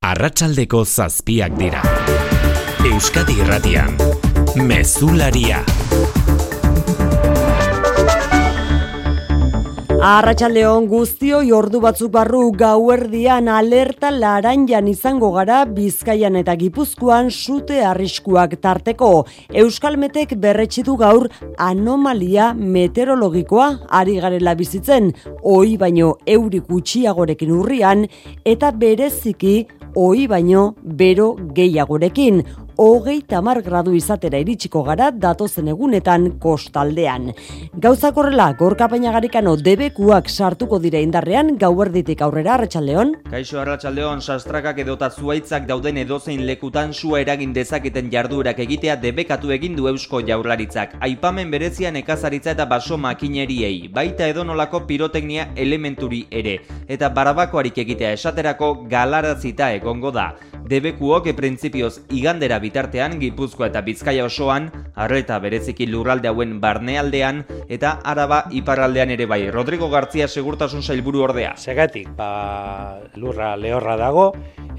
Arratsaldeko zazpiak dira. Euskadi Irratian, Mezularia. Arratxaldeon guztioi ordu batzuk barru gauerdian alerta laranjan izango gara Bizkaian eta Gipuzkoan sute arriskuak tarteko. Euskalmetek berretxitu gaur anomalia meteorologikoa ari garela bizitzen, oi baino eurik gutxiagorekin urrian eta bereziki oi baino bero gehiagorekin hogei tamar gradu izatera iritsiko gara datozen egunetan kostaldean. Gauzak horrela, gorka garikano debekuak sartuko dire indarrean gauerditik aurrera arratsaldeon. Kaixo arratsaldeon sastrakak edota zuaitzak dauden edozein lekutan sua eragin dezaketen jarduerak egitea debekatu egin du Eusko Jaurlaritzak. Aipamen berezian ekazaritza eta baso makineriei, baita edonolako piroteknia elementuri ere eta barabakoarik egitea esaterako galarazita egongo da. Debekuok e printzipioz igandera bitartean Gipuzkoa eta Bizkaia osoan, arreta bereziki lurralde hauen barnealdean eta Araba iparraldean ere bai. Rodrigo Gartzia segurtasun sailburu ordea. Segatik, ba, lurra lehorra dago,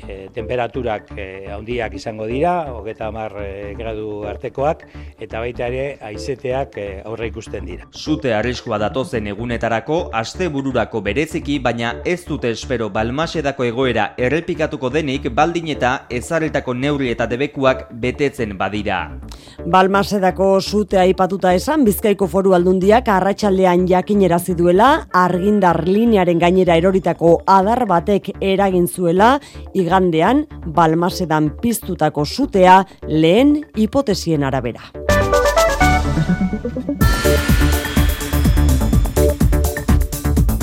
e, temperaturak e, handiak izango dira, hogeta hamar e, gradu artekoak, eta baita ere aizeteak e, aurre ikusten dira. Zute arriskua datozen egunetarako, aste bururako bereziki, baina ez dute espero balmasedako egoera errepikatuko denik baldin eta ezarretako neurri eta debekuak betetzen badira. Balmasedako sute aipatuta esan Bizkaiko Foru Aldundiak arratsaldean jakinerazi duela argindar linearen gainera eroritako adar batek eragin zuela igandean Balmasedan piztutako sutea lehen hipotesien arabera.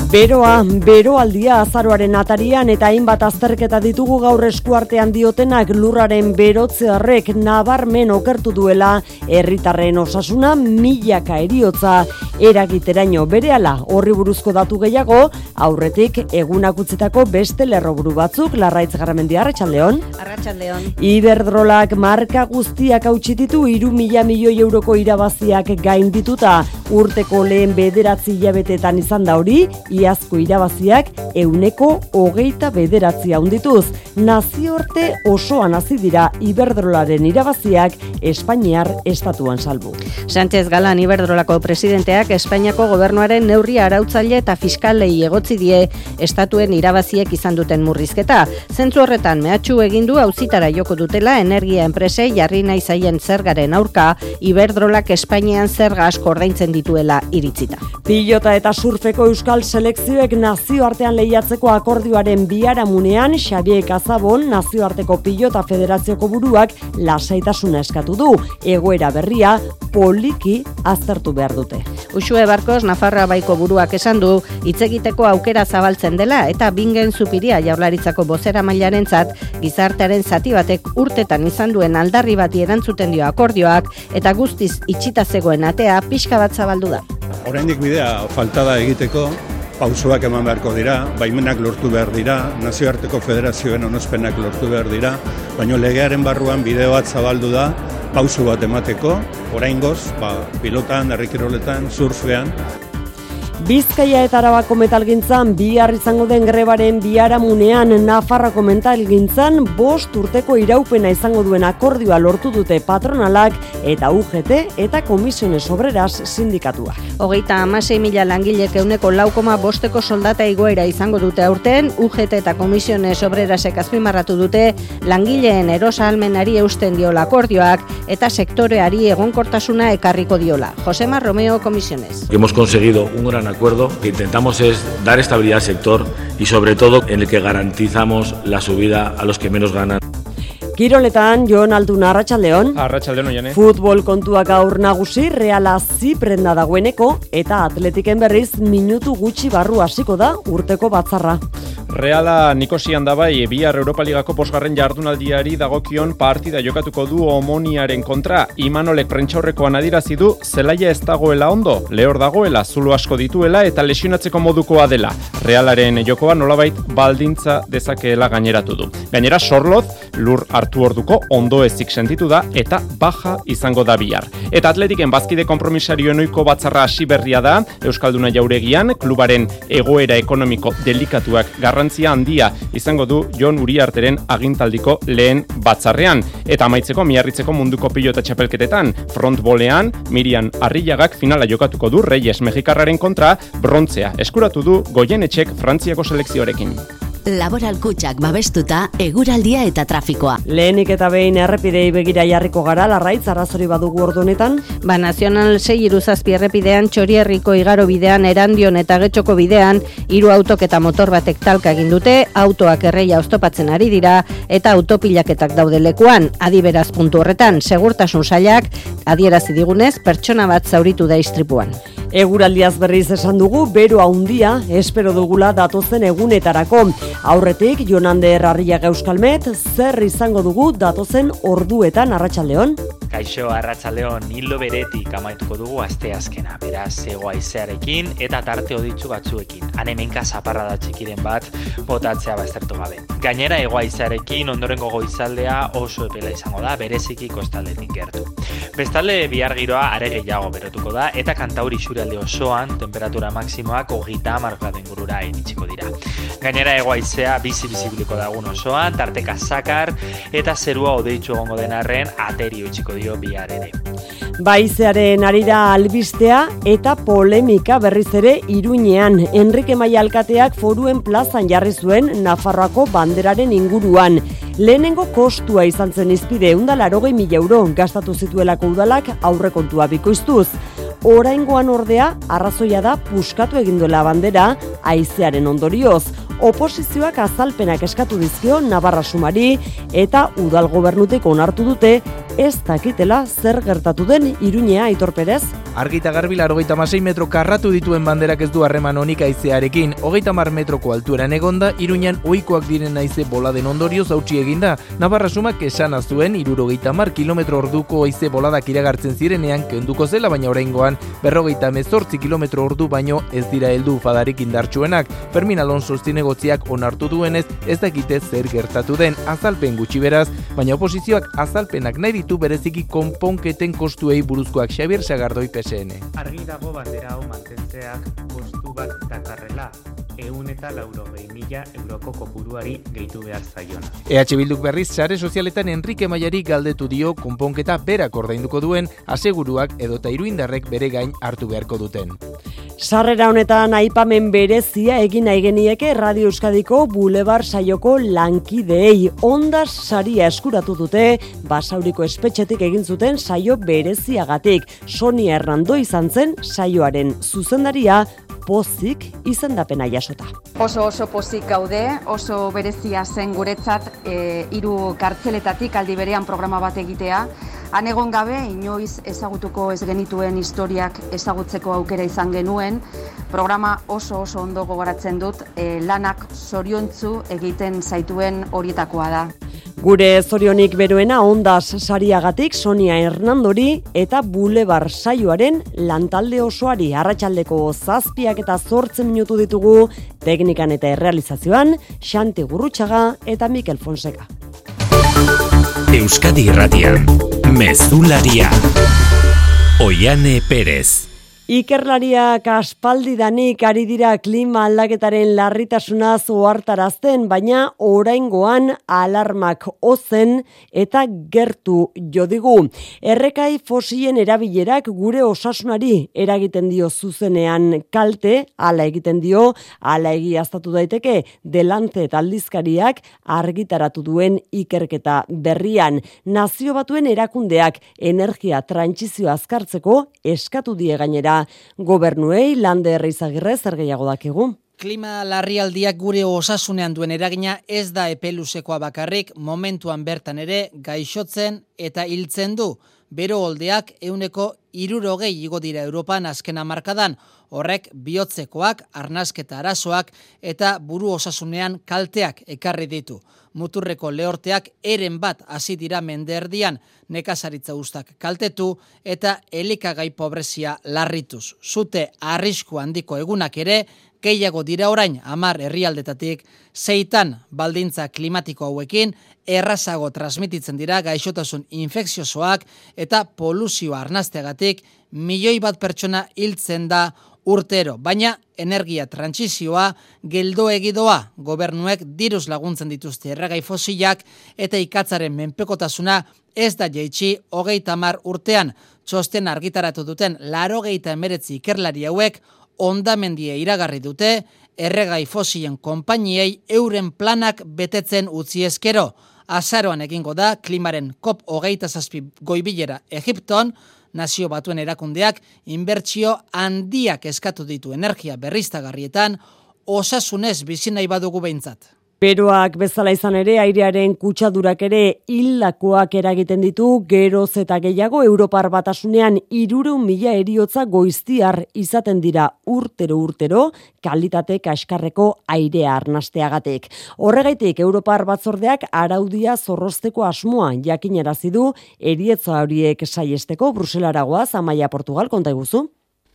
Beroa, beroaldia azaroaren atarian eta hainbat azterketa ditugu gaur eskuartean diotenak lurraren berotzearrek nabarmen okertu duela herritarren osasuna milaka eriotza eragiteraino. Berehala horri buruzko datu gehiago aurretik egunak utzitako beste lerroburu batzuk larraitz garamendi arratsaldeon. Arratsaldeon. Iberdrolak marka guztiak hautsi ditu 3 mila milioi euroko irabaziak gain dituta urteko lehen bederatzi hilabetetan izan da hori iazko irabaziak euneko hogeita bederatzi handituz. Naziorte osoan hasi dira Iberdrolaren irabaziak Espainiar estatuan salbu. Sánchez Galan Iberdrolako presidenteak Espainiako gobernuaren neurri arautzaile eta fiskalei egotzi die estatuen irabaziek izan duten murrizketa. Zentzu horretan mehatxu egin du auzitara joko dutela energia enprese jarri nahi zaien zergaren aurka Iberdrolak Espainian zerga asko ordaintzen dituela iritzita. Pilota eta surfeko euskal selekzioek nazioartean lehiatzeko akordioaren biharamunean Xabier Kazabon nazioarteko pilota federazioko buruak lasaitasuna eskatu du. Egoera berria poliki aztertu behar dute. Usue Barkos Nafarra baiko buruak esan du hitz egiteko aukera zabaltzen dela eta bingen zupiria jaurlaritzako bozera mailarentzat gizartearen zati batek urtetan izan duen aldarri bati erantzuten dio akordioak eta guztiz itxita zegoen atea pixka bat zabaldu da. Oraindik bidea faltada egiteko pausoak eman beharko dira, baimenak lortu behar dira, nazioarteko federazioen onospenak lortu behar dira, baino legearen barruan bideo bat zabaldu da, pauso bat emateko, oraingoz, ba, pilotan, herrikiroletan, surfean, Bizkaia eta Arabako metalgintzan bihar izango den grebaren biharamunean Nafarrako metalgintzan bost urteko iraupena izango duen akordioa lortu dute patronalak eta UGT eta Komisiones Obreras sindikatua. Hogeita amasei mila langilek euneko laukoma bosteko soldata igoera izango dute aurten, UGT eta Komisiones Obrerasek azpimarratu dute langileen erosa almenari eusten diola akordioak eta sektoreari egonkortasuna ekarriko diola. Josema Romeo Komisiones. Hemos conseguido un gran acuerdo que intentamos es dar estabilidad al sector y sobre todo en el que garantizamos la subida a los que menos ganan. Kiroletan, Jon Aldun Arratxaldeon. Arratxaldeon oiane. Futbol kontuak gaur nagusi, reala ziprenda dagoeneko, eta atletiken berriz minutu gutxi barru hasiko da urteko batzarra. Reala Nikosian da bai, bihar Europa Ligako posgarren jardunaldiari dagokion partida jokatuko du omoniaren kontra. Imanolek prentxaurrekoan adirazi du, zelaia ez dagoela ondo, lehor dagoela, zulo asko dituela eta lesionatzeko modukoa dela. Realaren jokoa nolabait baldintza dezakeela gaineratu du. Gainera, Sorloz, lur hartu orduko ondo ezik sentitu da eta baja izango da bihar. Eta atletiken bazkide kompromisarioen oiko batzarra hasi berria da, Euskalduna jauregian, klubaren egoera ekonomiko delikatuak garrantzia handia izango du Jon Uriarteren agintaldiko lehen batzarrean. Eta amaitzeko miarritzeko munduko pilota txapelketetan, frontbolean, Mirian Arrillagak finala jokatuko du Reyes Mexikarraren kontra, brontzea eskuratu du goienetxek Frantziako selekzioarekin. Laboral kutsak babestuta, eguraldia eta trafikoa. Lehenik eta behin errepidei begira jarriko gara, larraitz, arrazori badugu ordu honetan. Ba, Nazional 6 iruzazpi errepidean, txorierriko igaro bidean, erandion eta getxoko bidean, hiru autok eta motor batek talka egin dute, autoak erreia oztopatzen ari dira, eta autopilaketak daude lekuan, adiberaz puntu horretan, segurtasun sailak, adierazi digunez, pertsona bat zauritu da istripuan. Eguraldiaz berriz esan dugu, bero handia espero dugula datozen egunetarako. Aurretik, Jonande Errarriak Euskalmet, zer izango dugu datozen orduetan arratsaldeon. Kaixo Arratsaldeon hildo beretik amaituko dugu aste azkena, beraz zego aizearekin eta tarte oditzu batzuekin. Han hemenka zaparra da txikiren bat botatzea baztertu gabe. Gainera ego aizearekin ondorengo goizaldea oso epela izango da, bereziki kostaldetik gertu. Bestalde bihar giroa are gehiago berotuko da eta kantauri xuralde osoan temperatura maksimoak hogeita hamar graden gurura iritsiko dira. Gainera ego aizea bizi bizibiliko dagun osoan, tarteka zakar eta zerua odeitzu egongo den arren aterio itxiko dio bihar ere. Baizearen arira albistea eta polemika berriz ere iruñean. Enrique Maia Alkateak foruen plazan jarri zuen Nafarroako banderaren inguruan. Lehenengo kostua izan zen izpide undalarogei mila euro gastatu zituelako udalak aurrekontua bikoiztuz. Oraingoan ordea, arrazoia da puskatu egin duela bandera haizearen ondorioz. Oposizioak azalpenak eskatu dizkio Navarra Sumari eta udal gobernutik onartu dute ez dakitela zer gertatu den Iruñea Aitor. Argita garbi hogeita masei metro karratu dituen banderak ez du harreman honik aizearekin. Hogeita mar metroko altueran egonda, Iruñan oikoak diren aize boladen ondorio zautsi eginda. Navarra sumak esan azuen, irurogeita mar kilometro orduko aize boladak iragartzen zirenean kenduko zela, baina oraingoan berrogeita mezortzi kilometro ordu baino ez dira heldu fadarik indartsuenak. Fermin Alonso zinegotziak onartu duenez, ez dakite zer gertatu den azalpen gutxi beraz, baina oposizioak azalpenak nahi ditu bereziki konponketen kostuei buruzkoak Xavier Sagardoi PSN. Argi dago bandera hau mantentzeak kostu bat dakarrela, eta lauro mila euroko kopuruari gehitu behar zaiona. EH Bilduk berriz sare sozialetan Enrique Maiari galdetu dio konponketa berak ordainduko duen aseguruak edota iruindarrek bere gain hartu beharko duten. Sarrera honetan aipamen berezia egin nahi genieke Radio Euskadiko Bulebar saioko lankideei ondas saria eskuratu dute basauriko espetxetik egin zuten saio bereziagatik. Sonia Hernando izan zen saioaren zuzendaria pozik izendapena jasota. Oso oso pozik gaude, oso berezia zen guretzat e, hiru kartzeletatik aldi berean programa bat egitea. Han egon gabe, inoiz ezagutuko ez genituen historiak ezagutzeko aukera izan genuen, programa oso oso ondo gogoratzen dut, e, lanak zoriontzu egiten zaituen horietakoa da. Gure zorionik beroena ondaz sariagatik Sonia Hernandori eta Bulebar saioaren lantalde osoari arratsaldeko zazpiak eta zortzen minutu ditugu teknikan eta errealizazioan Xante Gurrutxaga eta Mikel Fonseca. Euskadi Irratian, Mezularia, Oiane Perez. Ikerlariak aspaldidanik ari dira klima aldaketaren larritasuna zoartarazten, baina oraingoan alarmak ozen eta gertu jodigu. Errekai fosien erabilerak gure osasunari eragiten dio zuzenean kalte, ala egiten dio, ala egiaztatu daiteke, delante eta aldizkariak argitaratu duen ikerketa berrian. Nazio batuen erakundeak energia trantsizio azkartzeko eskatu die gainera gobernuei lande herrizagirre zer gehiago dakigu. Klima larrialdiak gure osasunean duen eragina ez da epelusekoa bakarrik momentuan bertan ere gaixotzen eta hiltzen du. Bero holdeak euneko irurogei igo dira Europan azkena markadan, horrek bihotzekoak, arnasketa arazoak eta buru osasunean kalteak ekarri ditu. Muturreko lehorteak eren bat hasi dira menderdian nekazaritza ustak kaltetu eta elikagai pobrezia larrituz. Zute arrisku handiko egunak ere gehiago dira orain amar herrialdetatik, zeitan baldintza klimatiko hauekin, errazago transmititzen dira gaixotasun infekziosoak eta poluzioa arnazteagatik milioi bat pertsona hiltzen da urtero, baina energia trantsizioa geldo egidoa gobernuek diruz laguntzen dituzte erregai fosilak eta ikatzaren menpekotasuna ez da jeitsi hogeita mar urtean. Txosten argitaratu duten laro geita emeretzi ikerlari hauek ondamendie iragarri dute erregai fosilen konpainiei euren planak betetzen utzi eskero. Azaroan egingo da klimaren kop hogeita zazpi goibilera Egipton, nazio batuen erakundeak inbertsio handiak eskatu ditu energia berriztagarrietan, osasunez bizi nahi badugu behintzat. Beroak bezala izan ere airearen kutsadurak ere hildakoak eragiten ditu geroz eta gehiago Europar batasunean irureun mila eriotza goiztiar izaten dira urtero urtero kalitate kaskarreko airea arnasteagatik. Horregaitik Europar batzordeak araudia zorrozteko asmoa jakinarazi du erietza horiek saiesteko Bruselaragoa Zamaia Portugal konta iguzu.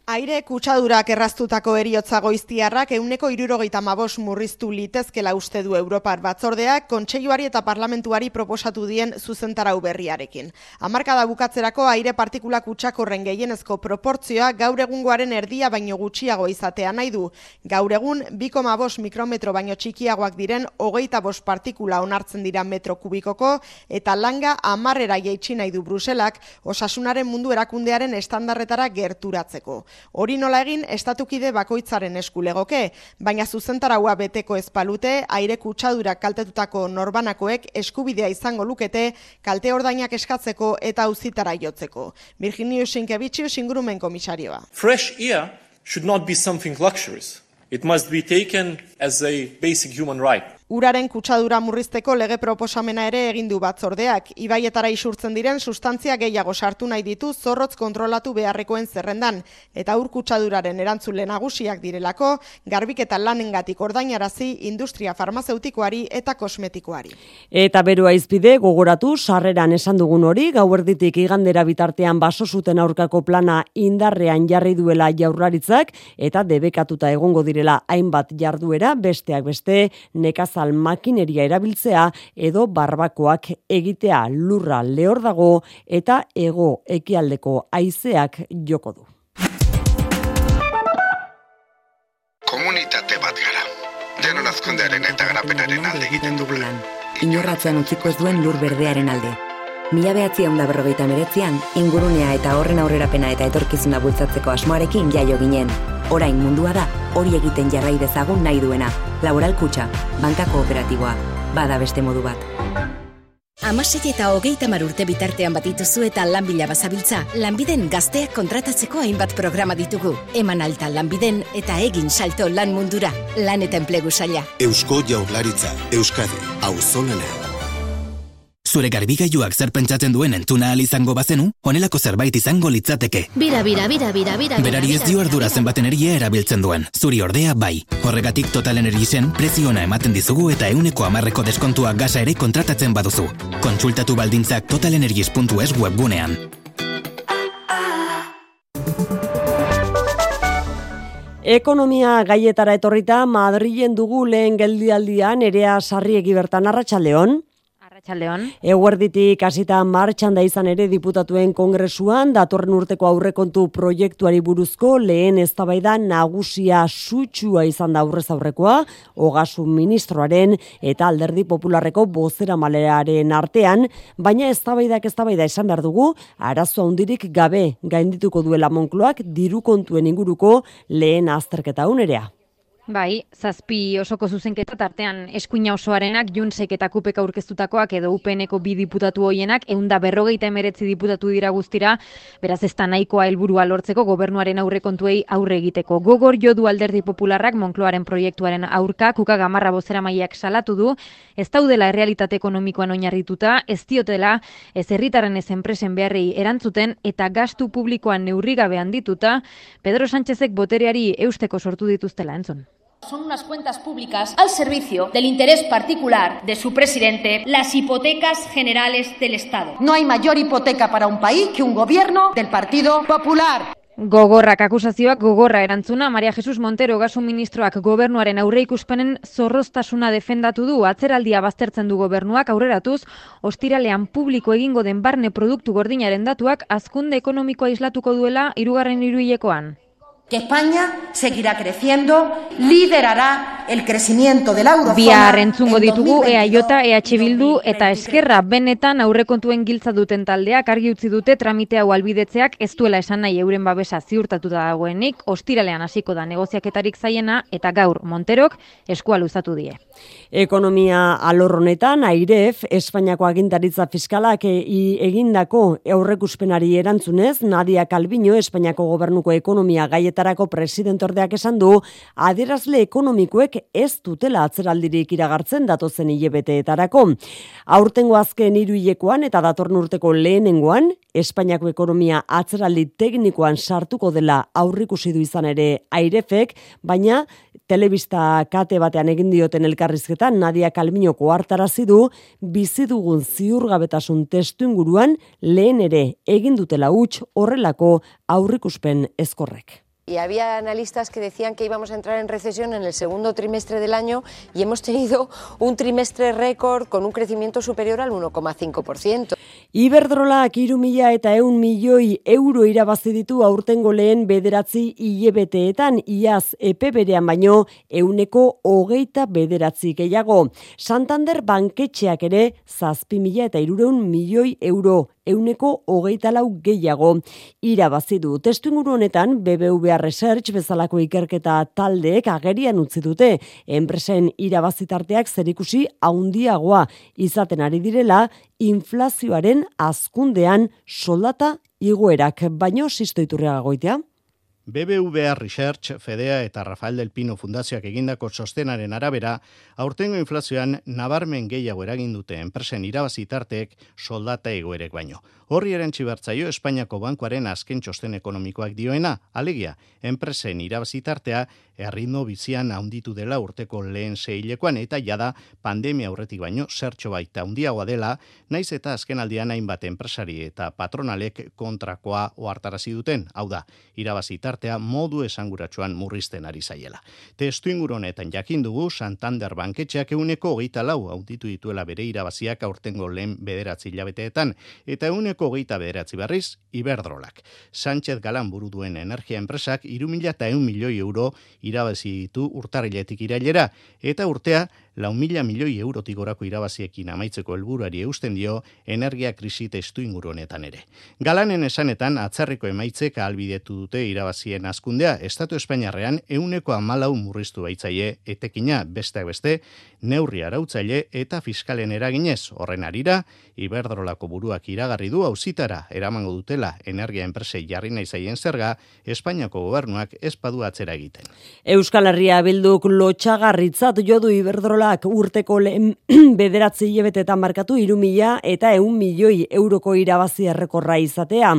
Aire kutsadurak erraztutako eriotza goiztiarrak euneko irurogeita mabos murriztu litezkela uste du Europar batzordeak kontseiluari eta parlamentuari proposatu dien zuzentarau berriarekin. Hamarkada bukatzerako aire partikula kutsakorren gehienezko proportzioa gaur egungoaren erdia baino gutxiago izatea nahi du. Gaur egun, biko mabos mikrometro baino txikiagoak diren hogeita bos partikula onartzen dira metro kubikoko eta langa amarrera jeitsi nahi du Bruselak osasunaren mundu erakundearen estandarretara gerturatzeko. Hori nola egin estatukide bakoitzaren eskulegoke, baina zuzentaraua beteko ezpalute, aire kutsadurak kaltetutako norbanakoek eskubidea izango lukete kalte ordainak eskatzeko eta uzitara jotzeko. Virginio Sinkeviciu singurumen komisarioa. Fresh air should not be something luxurious. It must be taken as a basic human right. Uraren kutsadura murrizteko lege proposamena ere egin du batzordeak. Ibaietara isurtzen diren sustantzia gehiago sartu nahi ditu zorrotz kontrolatu beharrekoen zerrendan. Eta ur kutsaduraren erantzule nagusiak direlako, garbik eta lanengatik ordainarazi industria farmazeutikoari eta kosmetikoari. Eta berua izpide, gogoratu, sarreran esan dugun hori, gauerditik igandera bitartean baso zuten aurkako plana indarrean jarri duela jaurlaritzak, eta debekatuta egongo direla hainbat jarduera, besteak beste, nekaza makineria erabiltzea edo barbakoak egitea lurra lehor dago eta ego ekialdeko haizeak joko du. Komunitate bat gara. Denon azkundearen eta garapenaren alde egiten dugulan. Inorratzean utziko ez duen lur berdearen alde. Mila behatzi da berrogeita meretzian, ingurunea eta horren aurrerapena eta etorkizuna bultzatzeko asmoarekin jaio ginen. Orain mundua da, hori egiten jarrai dezagun nahi duena. Laboral kutsa, banka kooperatiboa, bada beste modu bat. Amasei eta hogeita urte bitartean batituzu eta lanbila bazabiltza, lanbiden gazteak kontratatzeko hainbat programa ditugu. Eman alta lanbiden eta egin salto lan mundura. Lan eta enplegu saia. Eusko jaurlaritza, Euskadi, hau Zure garbigailuak zer pentsatzen duen entzuna al izango bazenu, honelako zerbait izango litzateke. Bira, bira, bira, bira, bira. Berari ez dio ardura zenbat energia erabiltzen duen. Zuri ordea bai. Horregatik Total Energiesen preziona ematen dizugu eta euneko amarreko deskontua gasa ere kontratatzen baduzu. Kontsultatu baldintzak totalenergies.es webgunean. Ekonomia gaietara etorrita Madrilen dugu lehen geldialdian erea sarriegi bertan arratsaldeon. Arratxaldeon. Eguerditik hasita martxan da izan ere diputatuen kongresuan, datorren urteko aurrekontu proiektuari buruzko lehen eztabaida nagusia sutsua izan da aurrez aurrekoa, ogasun ministroaren eta alderdi popularreko bozera malearen artean, baina eztabaidak eztabaida esan behar dugu, arazo handirik gabe gaindituko duela monkloak diru kontuen inguruko lehen azterketa unerea. Bai, zazpi osoko zuzenketa tartean eskuina osoarenak Junsek eta Kupek aurkeztutakoak edo UPNeko bi diputatu hoienak eunda berrogeita emeretzi diputatu dira guztira, beraz ez da nahikoa helburua lortzeko gobernuaren aurrekontuei aurre egiteko. Gogor jodu alderdi popularrak Monkloaren proiektuaren aurka, kuka gamarra bozera maiak salatu du, ez daudela errealitate ekonomikoan oinarrituta, ez diotela, ez herritaren ez enpresen beharrei erantzuten eta gastu publikoan neurrigabe handituta, Pedro Sánchezek botereari eusteko sortu dituztela entzun. Son unas cuentas públicas al servicio del interés particular de su presidente, las hipotecas generales del Estado. No hay mayor hipoteca para un país que un gobierno del Partido Popular. Gogorrak akusazioak gogorra erantzuna, Maria Jesus Montero gasu ministroak gobernuaren aurre ikuspenen zorroztasuna defendatu du, atzeraldia baztertzen du gobernuak aurreratuz, ostiralean publiko egingo den barne produktu gordinaren datuak azkunde ekonomikoa islatuko duela irugarren iruilekoan. Que España seguirá creciendo, liderará el crecimiento de la eurozona. Bihar entzungo ditugu EAJ, EH Bildu eta Eskerra benetan aurrekontuen giltza duten taldeak argi utzi dute tramite hau albidetzeak ez duela esan nahi euren babesa ziurtatuta dagoenik, ostiralean hasiko da negoziaketarik zaiena eta gaur Monterok eskua luzatu die. Ekonomia alorronetan, airef, Espainiako agintaritza fiskalak e, i- egindako aurrekuspenari erantzunez, Nadia Calviño, Espainiako gobernuko ekonomia gaietarako presidentordeak esan du, adierazle ekonomikoek ez dutela atzeraldirik iragartzen datozen hilebeteetarako. Aurtengo azken hiru hilekoan eta datorren urteko lehenengoan, Espainiako ekonomia atzeraldi teknikoan sartuko dela aurrikusi du izan ere airefek, baina telebista kate batean egin dioten elkarrizketan Nadia Kalminoko hartarazi du bizi dugun ziurgabetasun testu inguruan lehen ere egin dutela huts horrelako aurrikuspen ezkorrek. Y había analistas que decían que íbamos a entrar en recesión en el segundo trimestre del año y hemos tenido un trimestre récord con un crecimiento superior al 1,5%. Iberdrolak iru mila eta eun milioi euro irabazi ditu aurtengo lehen bederatzi hilebeteetan iaz epe berean baino euneko hogeita bederatzi gehiago. Santander banketxeak ere zazpi mila eta irureun milioi euro euneko hogeita lau gehiago irabazi du. Testu inguru honetan BBVA Research bezalako ikerketa taldeek agerian utzi dute enpresen irabazitarteak zerikusi haundiagoa izaten ari direla inflazioaren azkundean soldata igoerak baino sistoiturrea goitea. BBVA Research, Fedea eta Rafael del Pino Fundazioak egindako sostenaren arabera, aurtengo inflazioan nabarmen gehiago eragin dute enpresen irabazitarteek soldata egoerek baino. Horri erantzi bertzaio Espainiako Bankuaren azken txosten ekonomikoak dioena, alegia, enpresen irabazitartea erritmo bizian handitu dela urteko lehen seilekoan eta jada pandemia aurretik baino zertxo baita handiagoa dela, naiz eta azken aldian hainbat enpresari eta patronalek kontrakoa ohartarazi duten, hau da, irabazitartea modu esanguratsuan murrizten ari zaiela. Testu inguru honetan jakin dugu Santander banketxeak euneko hogeita lau handitu dituela bere irabaziak aurtengo lehen bederatzi hilabeteetan, eta euneko hogeita bederatzi berriz Iberdrolak. Sánchez Galan buru duen energia enpresak iru mila eta eun milioi euro irabazi ditu urtarriletik irailera, eta urtea lau mila milioi eurotik gorako irabaziekin amaitzeko helburuari eusten dio energia krisi testu inguru honetan ere. Galanen esanetan atzarriko emaitzek ahalbidetu dute irabazien azkundea, Estatu Espainiarrean euneko amalau murriztu baitzaie etekina besteak beste, neurri arautzaile eta fiskalen eraginez horren arira, Iberdrolako buruak iragarri du auzitara eramango dutela energia enpresei jarri nahi zaien zerga, Espainiako gobernuak ez badu atzera egiten. Euskal Herria bilduk lotxagarritzat jodu Iberdrolak urteko lehen bederatzi hilebetetan markatu iru mila eta eun milioi euroko irabazi errekorra izatea.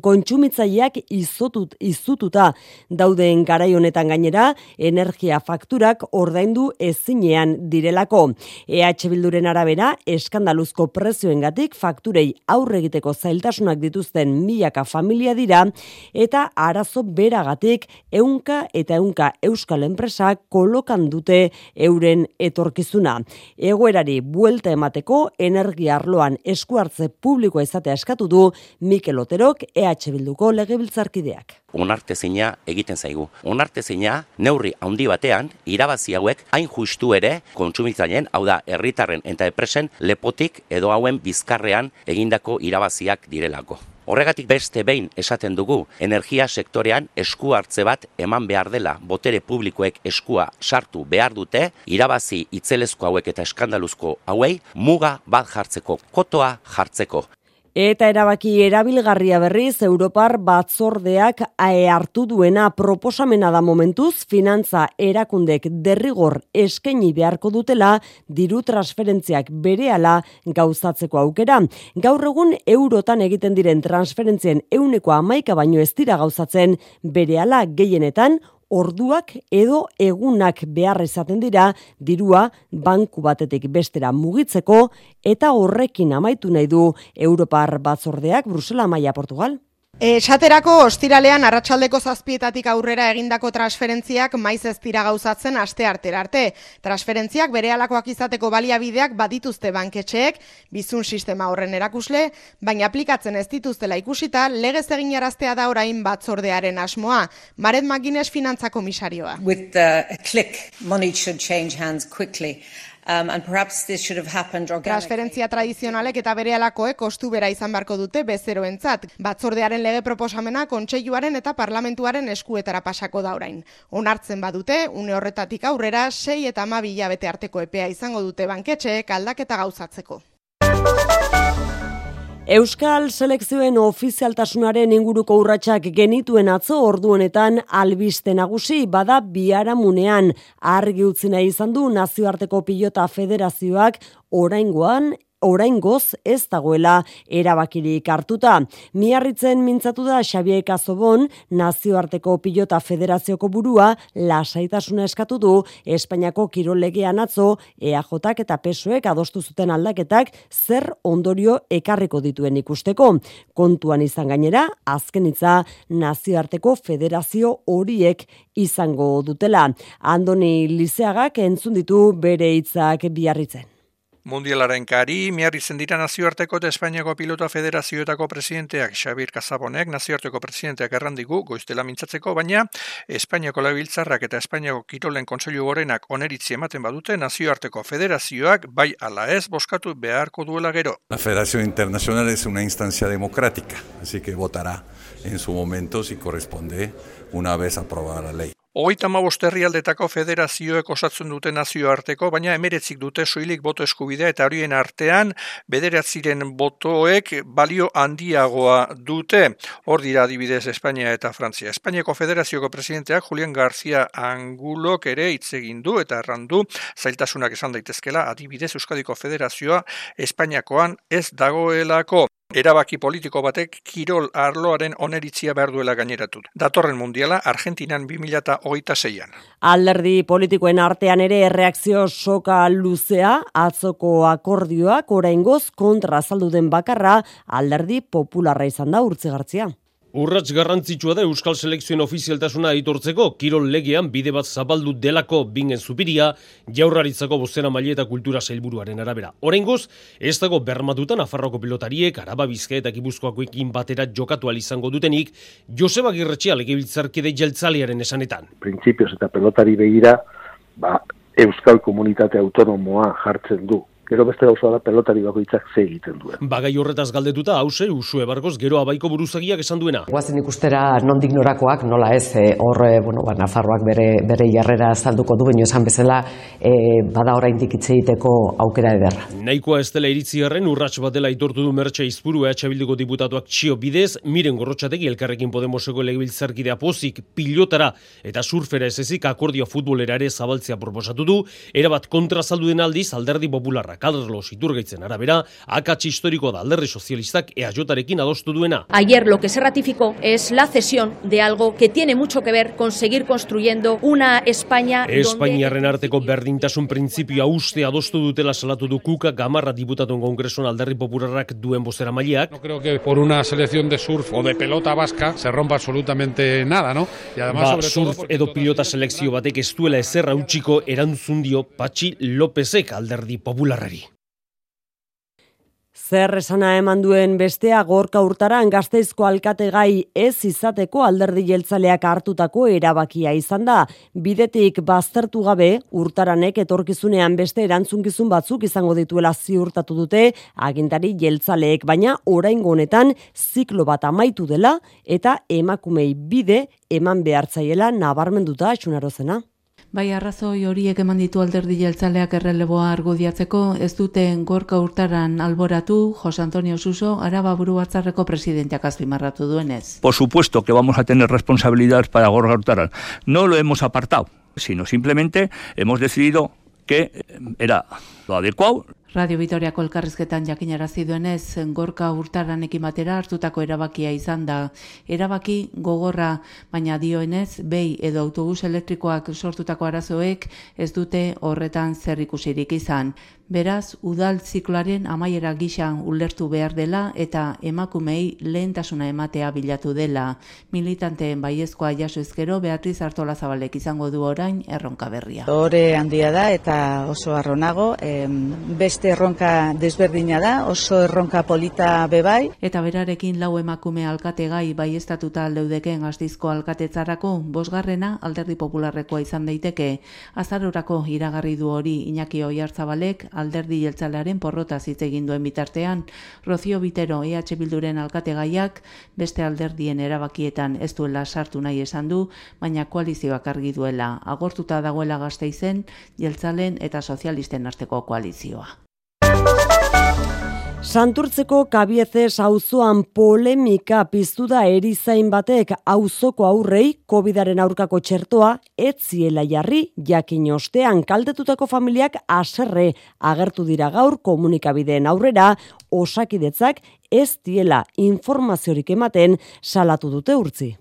Kontsumitzaileak izotut izututa dauden garai honetan gainera energia fakturak ordaindu ezinean direlako. EH Bilduren arabera eskandaluzko prezioengatik fakturei aurre egiteko zailtasunak dituzten milaka familia dira eta arazo beragatik ehunka eta ehunka euskal enpresak kolokan dute euren etorkizuna. Egoerari buelta emateko energia arloan eskuartze publikoa izatea eskatu du Mikel Oterok EH Bilduko legebiltzarkideak. onartezina egiten zaigu. Onartezina neurri handi batean irabazi hauek hain justu ere kontsumitzaileen, hau da herritarren eta enpresen lepotik edo hauen bizkarrean egindako irabaziak direlako. Horregatik beste behin esaten dugu, energia sektorean esku hartze bat eman behar dela, botere publikoek eskua sartu behar dute, irabazi itzelezko hauek eta eskandaluzko hauei, muga bat jartzeko, kotoa jartzeko. Eta erabaki erabilgarria berriz Europar batzordeak hartu duena proposamena da momentuz finantza erakundek derrigor eskaini beharko dutela diru transferentziak berehala gauzatzeko aukera. Gaur egun eurotan egiten diren transferentzien euneko amaika baino ez dira gauzatzen berehala gehienetan orduak edo egunak behar izaten dira dirua banku batetik bestera mugitzeko eta horrekin amaitu nahi du Europar batzordeak Brusela Maia Portugal. Esaterako ostiralean arratsaldeko zazpietatik aurrera egindako transferentziak maiz ez dira gauzatzen aste artera arte. Transferentziak bere alakoak izateko baliabideak badituzte banketxeek, bizun sistema horren erakusle, baina aplikatzen ez dituztela ikusita, legez egin araztea da orain batzordearen asmoa. Maret Magines finantza komisarioa. With the click, money should change hands quickly. Um, and perhaps this should have happened Transferentzia tradizionalek eta bere alakoek kostu bera izan barko dute bezeroentzat. Batzordearen lege proposamena kontseiluaren eta parlamentuaren eskuetara pasako da orain. Onartzen badute, une horretatik aurrera, sei eta ama bete arteko epea izango dute banketxeek aldaketa gauzatzeko. Euskal selekzioen ofizialtasunaren inguruko urratsak genituen atzo ordu honetan albiste nagusi bada biaramunean argi utzi nahi izan du nazioarteko pilota federazioak oraingoan oraingoz ez dagoela erabakirik hartuta. Miarritzen mintzatu da Xabier Kazobon, nazioarteko pilota federazioko burua, lasaitasuna eskatu du Espainiako kirolegean atzo EAJak eta PSOek adostu zuten aldaketak zer ondorio ekarriko dituen ikusteko. Kontuan izan gainera, azkenitza nazioarteko federazio horiek izango dutela. Andoni Lizeagak entzun ditu bere hitzak biarritzen. Mundialaren kari, miarri dira nazioarteko eta Espainiako pilota federazioetako presidenteak Xabir Kazabonek nazioarteko presidenteak errandigu goiztela mintzatzeko, baina Espainiako labiltzarrak eta Espainiako kirolen kontseilu gorenak oneritzi ematen badute nazioarteko federazioak bai ala ez boskatu beharko duela gero. La Federación Internacional es una instancia democrática, así que votará en su momento si corresponde una vez aprobada la ley. Hogeita herrialdetako federazioek osatzen dute nazioarteko, baina emeretzik dute soilik boto eskubidea eta horien artean bederatziren botoek balio handiagoa dute. Hor dira adibidez Espainia eta Frantzia. Espainiako federazioko presidenteak Julian García Angulok ere hitz egin du eta errandu zailtasunak esan daitezkela adibidez Euskadiko Federazioa Espainiakoan ez dagoelako. Erabaki politiko batek kirol arloaren oneritzia behar duela gaineratut. Datorren mundiala Argentinan 2026an. Alderdi politikoen artean ere erreakzio soka luzea, atzoko akordioak oraingoz kontra azaldu den bakarra alderdi popularra izan da urtzigartzia. Urrats garrantzitsua da Euskal Selekzioen ofizialtasuna aitortzeko, kirol legean bide bat zabaldu delako bingen zupiria, jaurraritzako bozena maile eta kultura zailburuaren arabera. Horengoz, ez dago bermatutan afarroko pilotariek, araba bizka eta kibuzkoakoekin batera jokatu izango dutenik, Joseba Girretxea legebiltzarkide jeltzalearen esanetan. Printzipioz eta pelotari begira, ba, Euskal Komunitate Autonomoa jartzen du gero beste gauza da pelotari bakoitzak ze egiten duen. Bagai horretaz galdetuta, hause, usue bargoz, gero abaiko buruzagiak esan duena. Guazen ikustera nondik norakoak, nola ez, e, hor, e, bueno, ba, Nafarroak bere, bere jarrera azalduko du, baino esan bezala, e, bada oraindik hitz egiteko aukera ederra. Nahikoa ez dela iritzi garren, urrats bat dela itortu du mertxe izpuru EH Bilduko diputatuak txio bidez, miren gorrotxategi elkarrekin Podemoseko legibiltzarkidea pozik, pilotara eta surfera ez ezik akordio futbolera ere zabaltzea proposatu du, erabat kontra den aldiz alderdi popularra Carlos Iturgaitzen arabera, akats historiko da alderri sozialistak eajotarekin adostu duena. Ayer lo que se ratificó es la cesión de algo que tiene mucho que ver con seguir construyendo una España... Espainiarren arteko berdintasun printzipioa uste adostu dutela salatu du kuka gamarra diputatuen kongresuan alderri popularrak duen bozera maileak. No creo que por una selección de surf o de pelota vasca se rompa absolutamente nada, ¿no? Y además, ba, sobre surf todo edo pilota selekzio batek ez duela ezerra utxiko erantzun dio Patxi Lópezek alderdi popularra horreri. Zer esana eman duen bestea gorka urtaran gazteizko alkate gai ez izateko alderdi jeltzaleak hartutako erabakia izan da. Bidetik baztertu gabe urtaranek etorkizunean beste erantzunkizun batzuk izango dituela ziurtatu dute agintari jeltzaleek baina orain honetan ziklo bat amaitu dela eta emakumei bide eman behartzaiela nabarmenduta xunarozena. Bai, arrazoi horiek eman ditu alderdi jeltzaleak erreleboa argudiatzeko, ez duten gorka urtaran alboratu, Jose Antonio Suso, araba buru batzarreko presidenteak azpimarratu duenez. Por supuesto que vamos a tener responsabilidades para gorka urtaran. No lo hemos apartado, sino simplemente hemos decidido que era lo adecuado, Radio Vitoriako elkarrizketan jakinarazi duenez, gorka urtaran batera hartutako erabakia izan da. Erabaki gogorra, baina dioenez, behi edo autobus elektrikoak sortutako arazoek ez dute horretan zer ikusirik izan. Beraz, udal zikloaren amaiera gisa ulertu behar dela eta emakumei lehentasuna ematea bilatu dela. Militanteen baiezkoa jaso ezkero Beatriz Artola Zabalek izango du orain erronka berria. Ore handia da eta oso arronago, beste erronka desberdina da, oso erronka polita bebai. Eta berarekin lau emakume alkate gai baiestatuta aldeudeken gaztizko alkatetzarako, bosgarrena alderdi popularrekoa izan daiteke. Azarorako iragarri du hori Iñaki Oiartzabalek alderdi jeltzalearen porrota hitz egin duen bitartean, Rozio Bitero EH Bilduren alkategaiak beste alderdien erabakietan ez duela sartu nahi esan du, baina koalizioak argi duela agortuta dagoela gazte izen, jeltzalen eta sozialisten arteko koalizioa. Santurtzeko kabiezez auzoan polemika piztu da erizain batek auzoko aurrei COVIDaren aurkako txertoa etziela jarri jakin ostean kaldetutako familiak aserre agertu dira gaur komunikabideen aurrera osakidetzak ez diela informaziorik ematen salatu dute urtzi.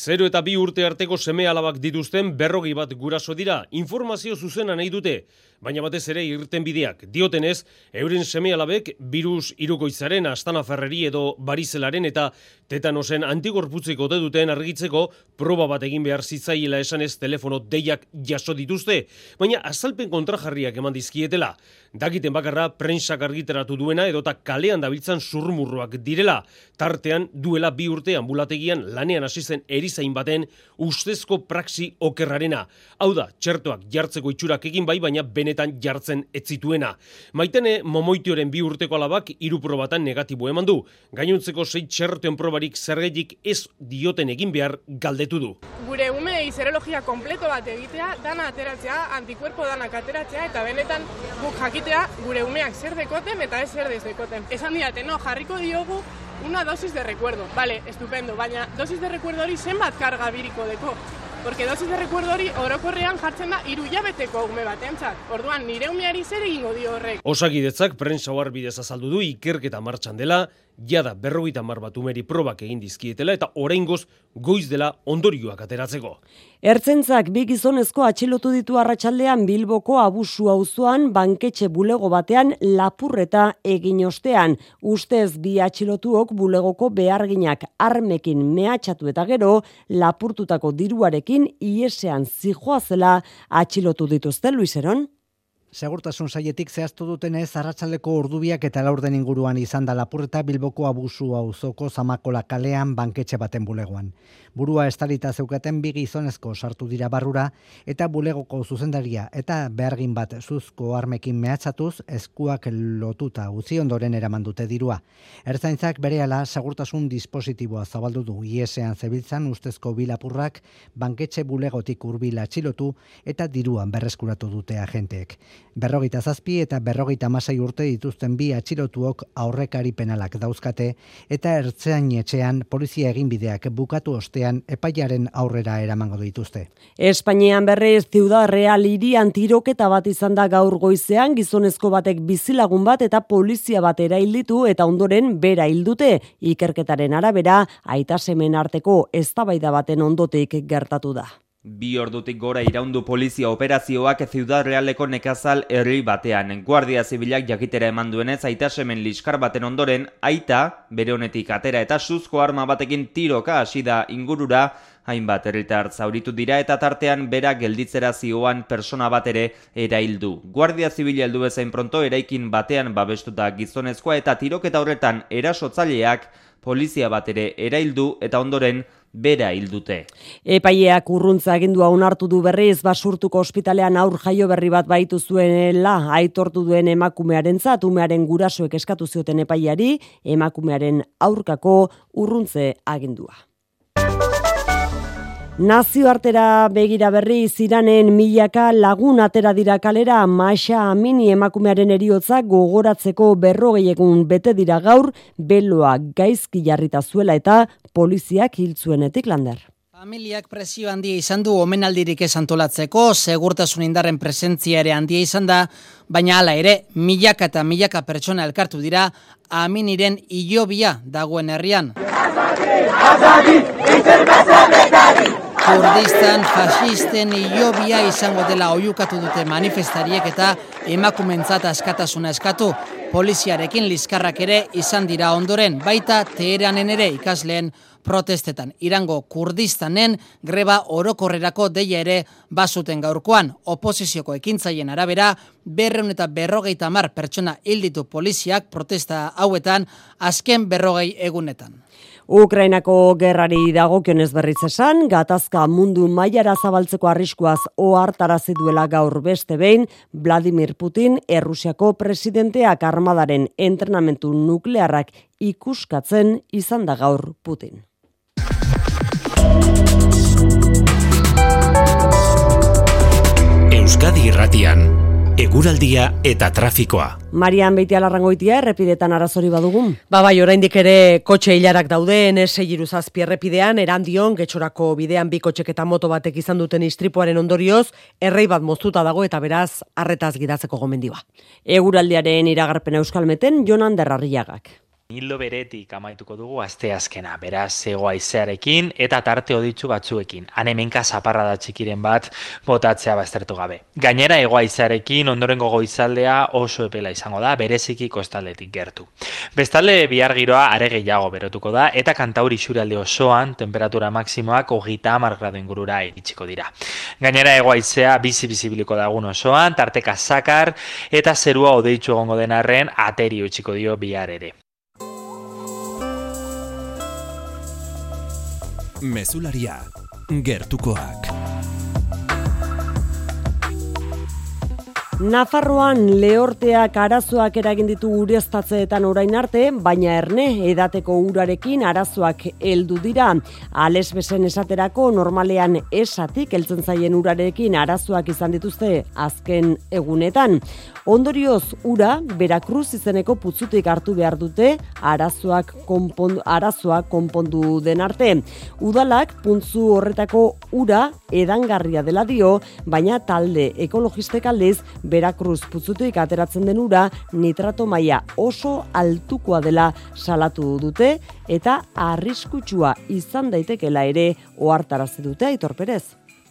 Zero eta bi urte arteko seme alabak dituzten berrogi bat guraso dira, informazio zuzena nahi dute, baina batez ere irten bideak. Diotenez, euren seme alabek virus irukoizaren, astana ferreri edo barizelaren eta tetanosen antigorputzeko duten argitzeko proba bat egin behar zitzaiela esanez telefono deiak jaso dituzte, baina azalpen kontrajarriak eman dizkietela. Dakiten bakarra prentsak argiteratu duena edota kalean dabiltzan zurmurruak direla. Tartean duela bi urte ambulategian lanean hasi zen erizain baten ustezko praxi okerrarena. Hau da, txertoak jartzeko itxurak egin bai, baina benetan jartzen ez zituena. Maitene momoitioren bi urteko alabak hiru probatan negatibo eman du. Gainuntzeko sei txertoen probarik zergeitik ez dioten egin behar galdetu du. Gure umei zerologia kompleto bat egitea, dana ateratzea, antikuerpo danak ateratzea, eta benetan guk jakitea gure umeak zer dekoten eta ez zer dekoten. Esan diate, no, jarriko diogu una dosis de recuerdo. Vale, estupendo, baina dosis de recuerdo hori zenbat karga biriko deko. Porque dosis de recuerdo hori orokorrean jartzen da hiru hilabeteko ume batentzat. Orduan nire umeari zer egingo dio horrek. Osakidetzak prensa bidez azaldu du ikerketa martxan dela, jada berrogeita mar bat umeri probak egin dizkietela eta oraingoz goiz dela ondorioak ateratzeko. Ertzentzak bi gizonezko atxilotu ditu arratsaldean Bilboko abusu auzoan banketxe bulego batean lapurreta egin ostean. Ustez bi atxilotuok bulegoko beharginak armekin mehatxatu eta gero lapurtutako diruarekin iesean zijoazela atxilotu dituzte Luiseron. Segurtasun saietik zehaztu dutenez, arratsaleko ordubiak eta laurden inguruan izan da lapurreta Bilboko abusu auzoko zamakola kalean banketxe baten bulegoan. Burua estalita zeukaten bi gizonezko sartu dira barrura eta bulegoko zuzendaria eta behargin bat zuzko armekin mehatzatuz eskuak lotuta utzi ondoren eraman dute dirua. Ertzaintzak berehala segurtasun dispositiboa zabaldu du iesean zebiltzan ustezko bilapurrak banketxe bulegotik hurbil atxilotu eta diruan berreskuratu dute agenteek. Berrogeita zazpi eta berrogeita masai urte dituzten bi atxilotuok aurrekari penalak dauzkate eta ertzean etxean polizia eginbideak bukatu ostean epaiaren aurrera eramango dituzte. Espainian berrez Ciudad Real irian tiroketa bat izan da gaur goizean gizonezko batek bizilagun bat eta polizia bat erailditu eta ondoren bera hildute ikerketaren arabera aita semen arteko eztabaida baten ondotik gertatu da. Bi ordutik gora iraundu polizia operazioak Ciudad Realeko nekazal herri batean. Guardia zibilak jakitera eman duenez aita semen liskar baten ondoren, aita, bere honetik atera eta suzko arma batekin tiroka hasi da ingurura, hainbat herritar zauritu dira eta tartean bera gelditzera zioan persona bat ere eraildu. Guardia zibila heldu bezain pronto eraikin batean babestuta gizonezkoa eta tiroketa horretan erasotzaileak polizia bat ere eraildu eta ondoren bera hildute. Epaileak urruntza agindua onartu du berriz basurtuko ospitalean aur jaio berri bat baitu zuenela aitortu duen emakumearen zatumearen gurasoek eskatu zioten epaileari emakumearen aurkako urruntze agindua. Nazioartera begira berri ziranen milaka lagun atera dira kalera Maxa Amini emakumearen eriotza gogoratzeko berrogei egun bete dira gaur beloa gaizki jarrita zuela eta poliziak hiltzuenetik lander. Familiak presio handia izan du omenaldirik ez antolatzeko, segurtasun indarren presentzia ere handia izan da, baina hala ere, milaka eta milaka pertsona elkartu dira, aminiren ilobia dagoen herrian. Azadi, azadi, Kurdistan fascisten ilobia izango dela oiukatu dute manifestariek eta emakumentzat askatasuna eskatu. Poliziarekin liskarrak ere izan dira ondoren, baita Teheranen ere ikasleen protestetan. Irango Kurdistanen greba orokorrerako deia ere bazuten gaurkoan. Oposizioko ekintzaien arabera, berreun eta berrogeita mar pertsona hilditu poliziak protesta hauetan azken berrogei egunetan. Ukrainako gerrari dagokionez berriz esan, gatazka mundu mailara zabaltzeko arriskuaz ohartarazi duela gaur beste behin, Vladimir Putin Errusiako presidenteak armadaren entrenamentu nuklearrak ikuskatzen izan da gaur Putin. Euskadi Irratian Eguraldia eta trafikoa. Marian Beitia larrangoitia errepidetan arazori badugun. Ba bai, oraindik ere kotxe hilarak daude N6 iruzazpi errepidean, erandion, getxorako bidean bi kotxek eta moto batek izan duten istripuaren ondorioz, errei bat moztuta dago eta beraz, arretaz gidatzeko gomendiba. Eguraldiaren iragarpen euskalmeten, Jonan Derrarriagak. Hildo beretik amaituko dugu asteazkena, beraz zegoa izearekin eta tarte oditzu batzuekin. Hanemenka zaparra da txikiren bat botatzea baztertu gabe. Gainera egoa izearekin ondorengo goizaldea oso epela izango da, bereziki kostaldetik gertu. Bestalde bihar giroa are gehiago berotuko da eta kantauri xuralde osoan temperatura maksimoak hogita amar gradu ingurura iritsiko dira. Gainera egoa izea bizi bizibiliko dagun osoan, tarteka zakar eta zerua odeitzu egongo denarren ateri utxiko dio bihar ere. Mesularia, gertukoak. Nafarroan lehorteak arazoak eragin ditu ureztatzeetan orain arte, baina erne edateko urarekin arazoak heldu dira. Ales besen esaterako normalean esatik heltzen zaien urarekin arazoak izan dituzte azken egunetan. Ondorioz ura Berakruz izeneko putzutik hartu behar dute arazoak konpondu, arazoak konpondu den arte. Udalak puntzu horretako ura edangarria dela dio, baina talde ekologistek aldiz Berakruz putzutik ateratzen den ura nitrato maila oso altukoa dela salatu dute eta arriskutsua izan daitekela ere ohartarazi dute Aitor Perez.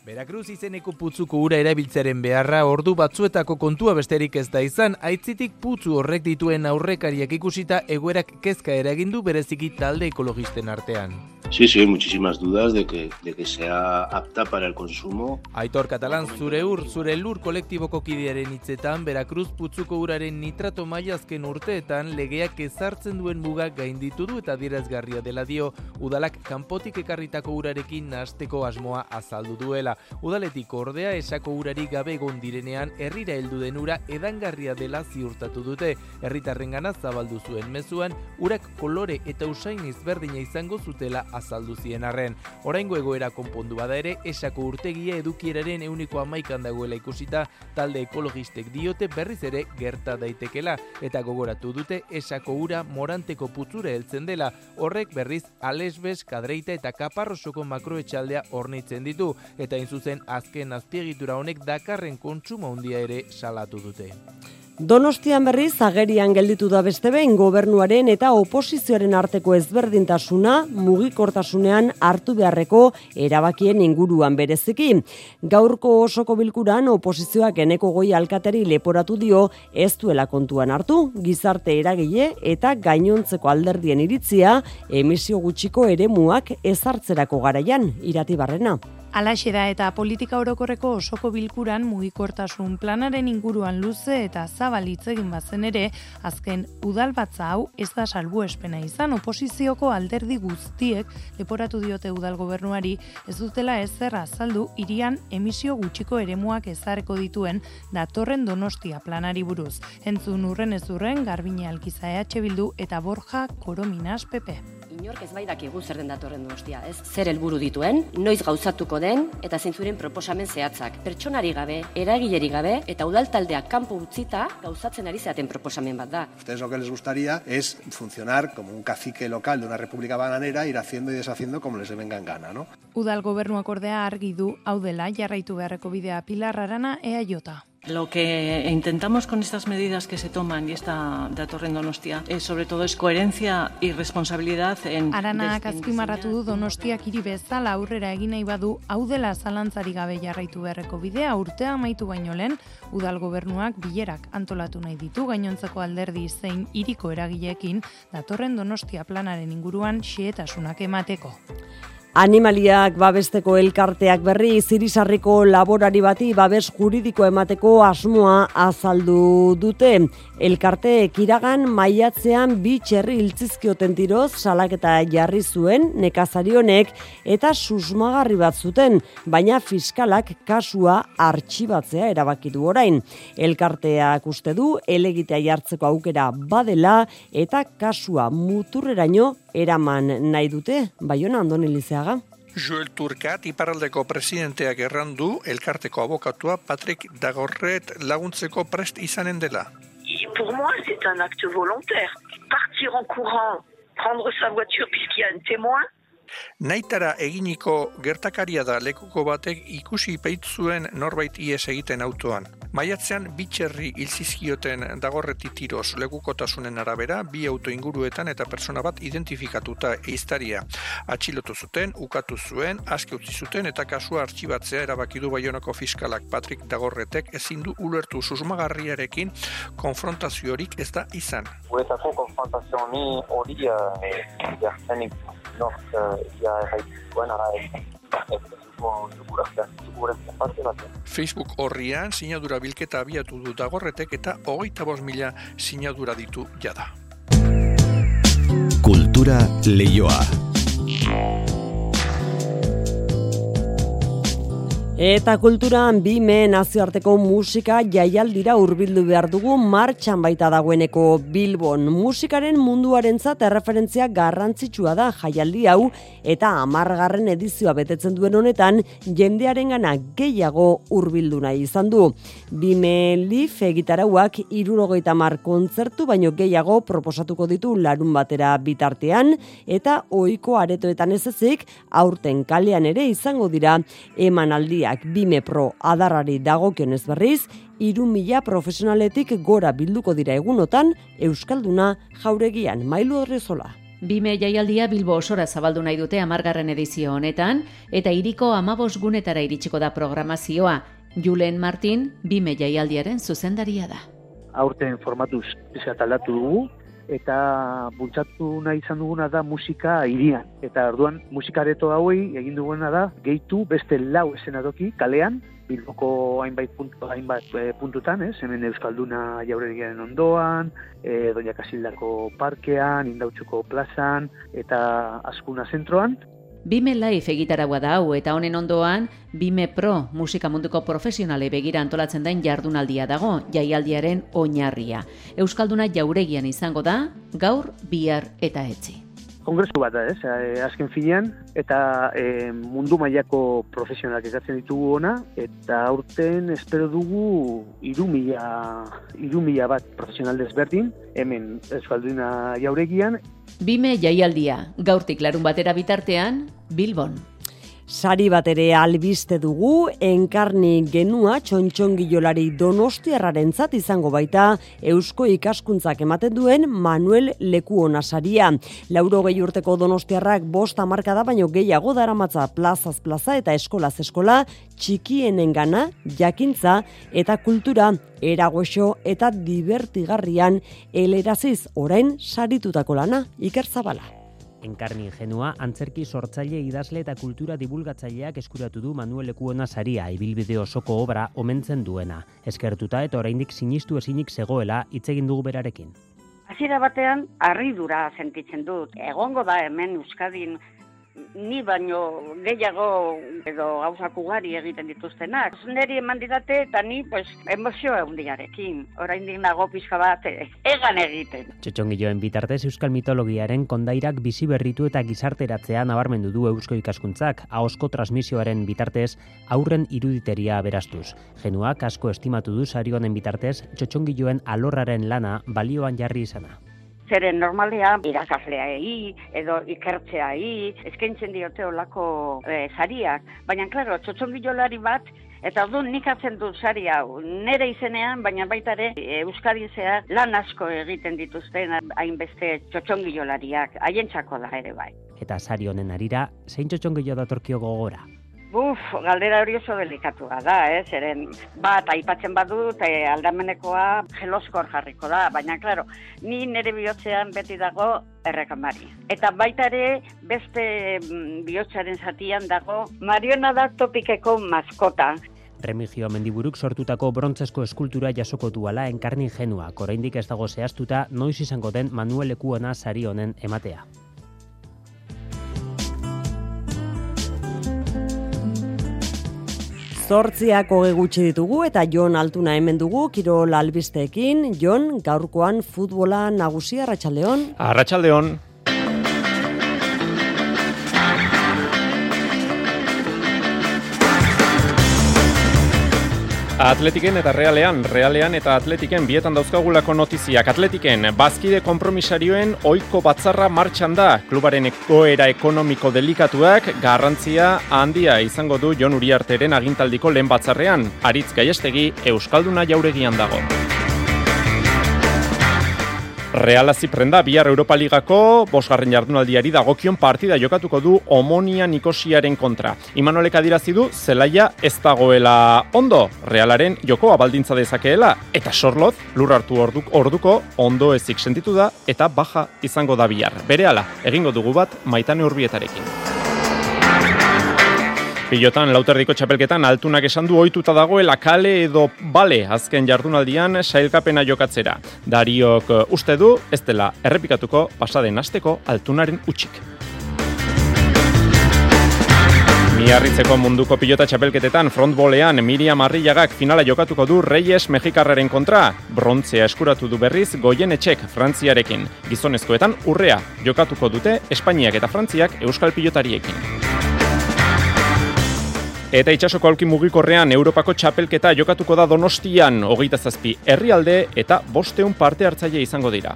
Berakruz izeneko putzuko ura erabiltzaren beharra ordu batzuetako kontua besterik ez da izan, aitzitik putzu horrek dituen aurrekariak ikusita egoerak kezka eragindu bereziki talde ekologisten artean. Sí, sí, hay muchísimas dudas de que, de que sea apta para el consumo. Aitor Catalán, zure ur, zure lur kolektiboko kidearen hitzetan, Berakruz putzuko uraren nitrato mailazken urteetan legeak ezartzen duen mugak gainditu du eta dirazgarria dela dio, udalak kanpotik ekarritako urarekin nasteko asmoa azaldu duela. Udaletik ordea esako urari gabe egon direnean herrira heldu den ura edangarria dela ziurtatu dute. Herritarren gana zabaldu zuen mezuan, urak kolore eta usain izberdina izango zutela azaldu zien arren. Oraingo egoera konpondu bada ere, esako urtegia edukieraren euniko amaikan dagoela ikusita, talde ekologistek diote berriz ere gerta daitekela, eta gogoratu dute esako ura moranteko putzura heltzen dela, horrek berriz alesbes, kadreita eta kaparrosoko makroetxaldea ornitzen ditu, eta inzuzen azken azpiegitura honek dakarren kontsumo handia ere salatu dute. Donostian berriz agerian gelditu da beste behin gobernuaren eta oposizioaren arteko ezberdintasuna mugikortasunean hartu beharreko erabakien inguruan bereziki. Gaurko osoko bilkuran oposizioak eneko goi alkateri leporatu dio ez duela kontuan hartu, gizarte eragile eta gainontzeko alderdien iritzia emisio gutxiko eremuak ezartzerako garaian irati barrena. Alaxe da eta politika orokorreko osoko bilkuran mugikortasun planaren inguruan luze eta zabal hitz egin bazen ere, azken udalbatza hau ez da salbuespena izan oposizioko alderdi guztiek leporatu diote udal gobernuari ez dutela ez zer azaldu irian emisio gutxiko eremuak ezareko dituen datorren donostia planari buruz. Entzun urren ez urren, Garbine Alkiza EH Bildu eta Borja Korominas PP inork ez bai dakigu zer den datorren donostia, ez? Zer helburu dituen, noiz gauzatuko den eta zintzuren proposamen zehatzak. Pertsonari gabe, eragileri gabe eta udaltaldeak kanpo utzita gauzatzen ari zeaten proposamen bat da. Ustedes lo que les gustaría es funcionar como un cacique local de una república bananera, ir haciendo y deshaciendo como les venga en gana, ¿no? Udal gobernuak ordea argi du hau dela jarraitu beharreko bidea Pilar Arana EAJ. Lo que intentamos con estas medidas que se toman y esta de Atorren Donostia es sobre todo es coherencia y responsabilidad en Aranak azpimarratu du Donostiak hiri bezala aurrera egin nahi badu hau dela zalantzari gabe jarraitu beharreko bidea urtea amaitu baino lehen udal gobernuak bilerak antolatu nahi ditu gainontzeko alderdi zein hiriko eragileekin datorren Donostia planaren inguruan xietasunak emateko. Animaliak babesteko elkarteak berri zirizarriko laborari bati babes juridiko emateko asmoa azaldu dute. Elkarteek iragan maiatzean bi txerri iltzizkioten tiroz salaketa jarri zuen nekazari honek eta susmagarri bat zuten, baina fiskalak kasua artxibatzea erabaki du orain. Elkarteak uste du elegitea jartzeko aukera badela eta kasua muturreraino eraman nahi dute, baiona andoni lizeaga. Joel Turkat iparraldeko presidenteak errandu elkarteko abokatua Patrick Dagorret laguntzeko prest izanen dela. Pour moi, c'est un acte volontaire. Partir en courant, prendre sa voiture puisqu'il y a un témoin, Naitara eginiko gertakaria da lekuko batek ikusi peitzuen norbait ies egiten autoan. Maiatzean bitxerri hilzizkioten dagorreti tiroz lekukotasunen arabera, bi auto inguruetan eta persona bat identifikatuta eiztaria. Atxilotu zuten, ukatu zuen, aske utzi zuten eta kasua artxibatzea erabaki du baionako fiskalak Patrick Dagorretek ezin du ulertu susmagarriarekin konfrontaziorik ez da izan. Guretako konfrontazio ni hori jartzenik no, ja erraituen ara Facebook horrian sinadura bilketa abiatu du dagorretek eta hogeita bost mila sinadura ditu jada. Kultura leioa. Eta kulturan bime nazioarteko musika jaialdira hurbildu behar dugu martxan baita dagoeneko Bilbon. Musikaren munduarentzat erreferentzia garrantzitsua da jaialdi hau eta amargarren edizioa betetzen duen honetan jendearen gana gehiago hurbildu nahi izan du. Bime lif egitarauak irurogeita mar kontzertu baino gehiago proposatuko ditu larun batera bitartean eta ohiko aretoetan ez ezik aurten kalean ere izango dira emanaldia Bime Pro adarrari dagokionez berriz, iru mila profesionaletik gora bilduko dira egunotan Euskalduna jauregian mailu horrezola. Bime jaialdia Bilbo osora zabaldu nahi dute amargarren edizio honetan, eta iriko amabos gunetara iritsiko da programazioa. Julen Martin, Bime jaialdiaren zuzendaria da. Aurten formatuz aldatu dugu, eta bultzatu nahi izan duguna da musika irian. Eta orduan musikareto hauei egin duguna da gehitu beste lau esenadoki kalean, Bilboko hainbait puntu, hainbat e, puntutan, ez? Hemen Euskalduna jauregiaren ondoan, e, Doña Kasildako parkean, Indautxuko plazan eta Askuna zentroan. Bime Life egitaragua da hau eta honen ondoan Bime Pro musika munduko profesionale begira antolatzen dain jardunaldia dago, jaialdiaren oinarria. Euskalduna jauregian izango da, gaur, bihar eta etzi. Kongresu bat da, ez, eh, azken finean, eta e, mundu mailako profesionalak ezatzen ditugu ona, eta aurten espero dugu irumila, irumila bat profesional desberdin, hemen Euskalduna jauregian, Bime jaialdia, gaurtik larun batera bitartean, Bilbon. Sari bat ere albiste dugu, enkarni genua txontxongilolari donostiarraren zat izango baita Eusko ikaskuntzak ematen duen Manuel Lekuona saria. Lauro gehi urteko donostiarrak bost amarka da baino gehiago daramatza plazaz plaza eta eskolaz eskola, txikienen gana, jakintza eta kultura eragoxo eta divertigarrian eleraziz orain saritutako lana, Iker Zabala. Enkarni ingenua, antzerki sortzaile idazle eta kultura divulgatzaileak eskuratu du Manuel Ekuona saria ibilbide osoko obra omentzen duena. Eskertuta eta oraindik sinistu esinik zegoela hitz egin dugu berarekin. Hasiera batean harridura sentitzen dut. Egongo da hemen Euskadin ni baino gehiago edo gauzak ugari egiten dituztenak. Neri eman didate eta ni pues, emozioa hundiarekin. Orain nago pizka bat eh, egan egiten. Txotxongilloen bitartez Euskal Mitologiaren kondairak bizi berritu eta gizarteratzea nabarmendu du Eusko ikaskuntzak, ahosko transmisioaren bitartez aurren iruditeria beraztuz. Genuak asko estimatu du sarionen bitartez txotxongilloen alorraren lana balioan jarri izana zeren normalea irakasleai edo ikertzeai eskaintzen diote olako e, sariak. Baina, klaro, txotxongilolari bat Eta orduan nik hartzen dut sari hau, nire izenean, baina baita ere Euskadin zehar lan asko egiten dituzten hainbeste txotxongilolariak, haientzako da ere bai. Eta sari honen arira, zein txotxongilo datorkio gogora? Buf, galdera hori oso delikatua da, eh? Zeren, bat, aipatzen badut, eh, aldamenekoa geloskor jarriko da, baina, klaro, ni nire bihotzean beti dago errekamari. Eta baita ere, beste mm, bihotzaren zatian dago, Mariona da topikeko maskota. Remigio Mendiburuk sortutako brontzesko eskultura jasoko duala enkarni genua, oraindik ez dago zehaztuta noiz izango den Manuel Ekuona sari honen ematea. Zortziak hoge gutxi ditugu eta Jon Altuna hemen dugu, Kirol Albisteekin, Jon, gaurkoan futbola nagusia, Arratxaldeon. Arratxaldeon. Atletiken eta Realean, Realean eta Atletiken bietan dauzkagulako notiziak. Atletiken, bazkide kompromisarioen oiko batzarra martxan da. Klubaren ekoera ekonomiko delikatuak garrantzia handia izango du Jon Uriarteren agintaldiko lehen batzarrean. Aritz gaiestegi, Euskalduna jauregian dago. Reala ziprenda bihar Europa Ligako bosgarren jardunaldiari dagokion partida jokatuko du Omonia Nikosiaren kontra. Imanolek adirazi du zelaia ez dagoela ondo, Realaren joko abaldintza dezakeela eta Sorloz lur hartu orduk, orduko ondo ezik sentitu da eta baja izango da bihar. Berehala, egingo dugu bat maitane urbietarekin. Pilotan lauterdiko txapelketan altunak esan du ohituta dagoela kale edo bale azken jardunaldian sailkapena jokatzera. Dariok uh, uste du ez dela errepikatuko pasaden asteko altunaren utxik. Miarritzeko munduko pilota txapelketetan frontbolean Miriam Arriagak finala jokatuko du Reyes Mexikarraren kontra. Brontzea eskuratu du berriz goien etxek Frantziarekin. Gizonezkoetan urrea jokatuko dute Espainiak eta Frantziak Euskal pilotariekin. Eta itxasoko alki mugikorrean Europako txapelketa jokatuko da Donostian, hogeita zazpi herrialde eta bosteun parte hartzaile izango dira.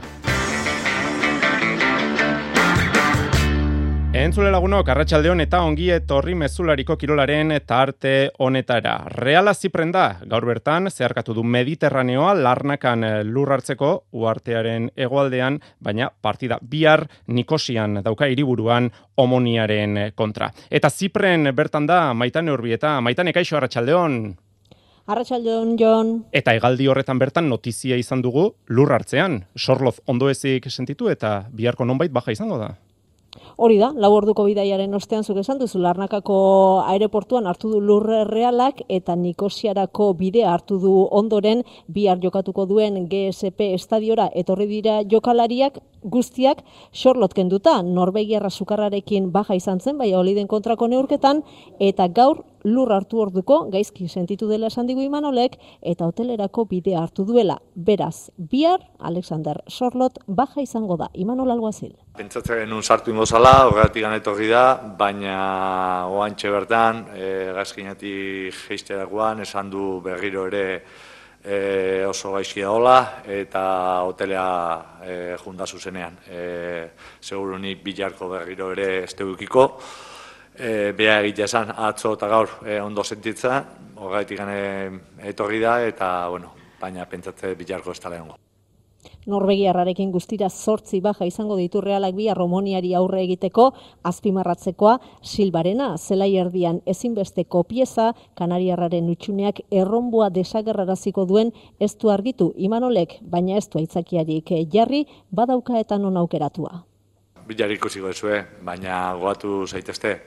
Entzule lagunok, arratsaldeon eta ongi etorri mezulariko kirolaren eta arte honetara. Reala ziprenda, gaur bertan, zeharkatu du Mediterraneoa larnakan eh, lur hartzeko uartearen egoaldean, baina partida bihar Nikosian dauka hiriburuan omoniaren kontra. Eta zipren bertan da, maitane urbi eta maitane kaixo arratsaldeon. Arratxaldeon, Jon. Eta egaldi horretan bertan notizia izan dugu lur hartzean. Sorloz ondo ezik sentitu eta biharko nonbait baja izango da. Hori da, lau orduko bidaiaren ostean zuk esan duzu, Larnakako aireportuan hartu du lurre realak eta Nikosiarako bidea hartu du ondoren bihar jokatuko duen GSP estadiora etorri dira jokalariak guztiak xorlot kenduta, Norvegiarra sukarrarekin baja izan zen, bai oliden kontrako neurketan, eta gaur lur hartu orduko, gaizki sentitu dela esan digu imanolek, eta hotelerako bidea hartu duela. Beraz, bihar, Alexander Sorlot, baja izango da, imanol alguazil. Pentsatzen genuen sartu ingo zala, horretik etorri da, baina oantxe bertan, e, gaizkinetik geisterakoan, esan du berriro ere e, oso gaizki daola eta hotelea e, junda zuzenean. E, seguru ni bilarko berriro ere ez teukiko. E, Bea egitea esan atzo eta gaur e, ondo sentitza, horretik etorri da eta bueno, baina pentsatze bilarko ez tala Norvegiarrarekin guztira zortzi baja izango ditu realak bi arromoniari aurre egiteko, azpimarratzekoa silbarena, zelai erdian ezinbesteko pieza, kanariarraren utxuneak erronbua desagerraraziko duen ez du argitu imanolek, baina ez du aitzakiarik jarri, badauka eta non aukeratua. Bilari ikusiko ezue, baina goatu zaitezte,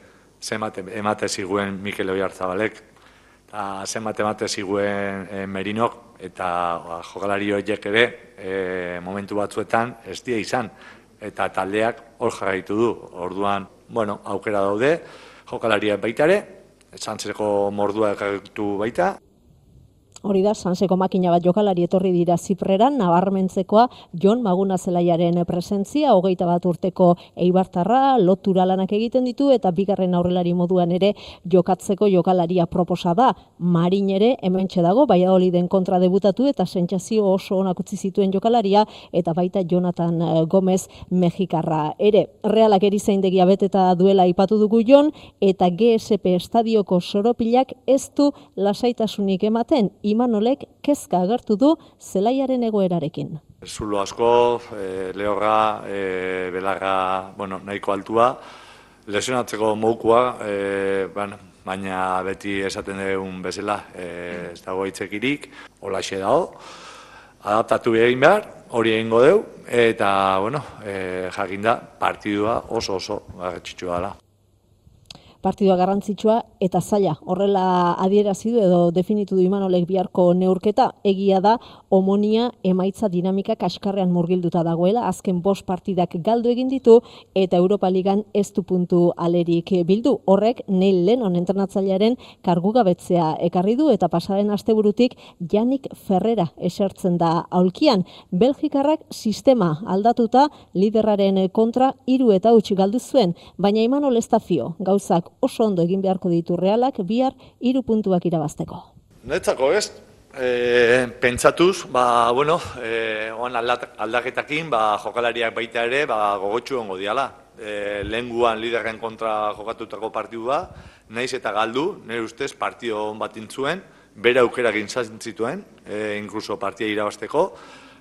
zemate emate ziguen Mikel Oiartzabalek, eta zemate emate ziguen e, Merinok, eta ba, jokalari horiek ere e, momentu batzuetan ez die izan eta taldeak hor jarraitu du. Orduan, bueno, aukera daude, jokalariak baita ere, esan zereko mordua ekarritu baita. Hori da, sanseko makina bat jokalari etorri dira zipreran, nabarmentzekoa Jon Maguna Zelaiaren presentzia, hogeita bat urteko eibartarra, lotura lanak egiten ditu, eta bigarren aurrelari moduan ere jokatzeko jokalaria proposa da. Marin ere, hemen dago, baia den kontra debutatu, eta sentsazio oso onak utzi zituen jokalaria, eta baita Jonathan eh, Gomez Mexikarra. Ere, realak erizaindegia beteta duela ipatu dugu Jon, eta GSP estadioko soropilak ez du lasaitasunik ematen, Imanolek kezka agertu du zelaiaren egoerarekin. Zulo asko, e, lehorra, e, belarra, bueno, nahiko altua, lesionatzeko moukua, e, bueno, baina beti esaten dugun bezala, e, ez dago itzekirik, hola xe dago, adaptatu egin behar, hori egingo deu, eta, bueno, e, jakinda, partidua oso oso garretxitsua da partidua garrantzitsua eta zaila. Horrela adierazi du edo definitu du Imanolek biharko neurketa egia da omonia emaitza dinamika kaskarrean murgilduta dagoela. Azken bost partidak galdu egin ditu eta Europa Ligan ez du puntu alerik bildu. Horrek Neil Lennon entrenatzailearen kargugabetzea ekarri du eta pasaren asteburutik Janik Ferrera esertzen da aulkian. Belgikarrak sistema aldatuta liderraren kontra hiru eta huts galdu zuen, baina Imanol ez da fio. Gauzak oso ondo egin beharko ditu realak bihar hiru puntuak irabazteko. Netzako ez, e, pentsatuz, ba, bueno, e, oan aldaketakin, ba, jokalariak baita ere, ba, gogotxu ongo diala. E, Lehen liderren kontra jokatutako partidua, naiz eta galdu, nire ustez, partio hon bat intzuen, bere aukera gintzen zituen, e, inkluso partia irabazteko,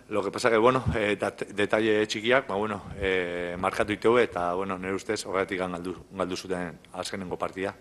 Lo que pasa que, bueno, eh, detalle txikiak, ba, bueno, eh, markatu iteue eta, bueno, nire ustez, horretik galdu, galdu zuten azkenengo partia.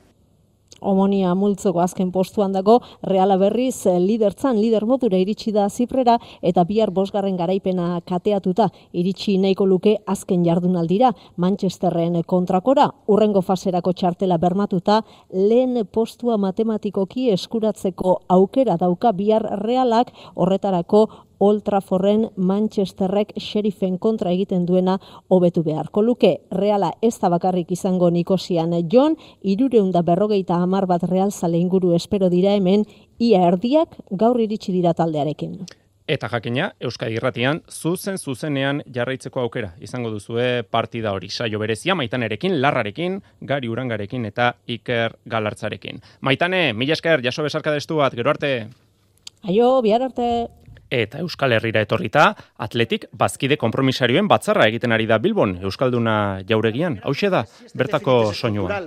Omonia multzoko azken postuan dago, Reala berriz eh, lidertzan, lider modura iritsi da ziprera eta bihar bosgarren garaipena kateatuta. Iritsi nahiko luke azken jardunaldira. Manchesterren kontrakora, urrengo faserako txartela bermatuta, lehen postua matematikoki eskuratzeko aukera dauka bihar realak. Horretarako Old Trafforden Manchesterrek Sheriffen kontra egiten duena hobetu beharko luke. Reala ez da bakarrik izango Nikosian John, irureunda berrogeita hamar bat Real zale inguru espero dira hemen, ia erdiak gaur iritsi dira taldearekin. Eta jakina, Euskadi Irratian, zuzen zuzenean jarraitzeko aukera. Izango duzue partida hori, saio berezia, maitanerekin, larrarekin, gari urangarekin eta iker galartzarekin. Maitane, mila esker, jaso besarka destu bat, gero arte. Aio, bihar arte eta Euskal Herrira etorrita, atletik bazkide kompromisarioen batzarra egiten ari da Bilbon, Euskalduna jauregian. Hau da, bertako soinua.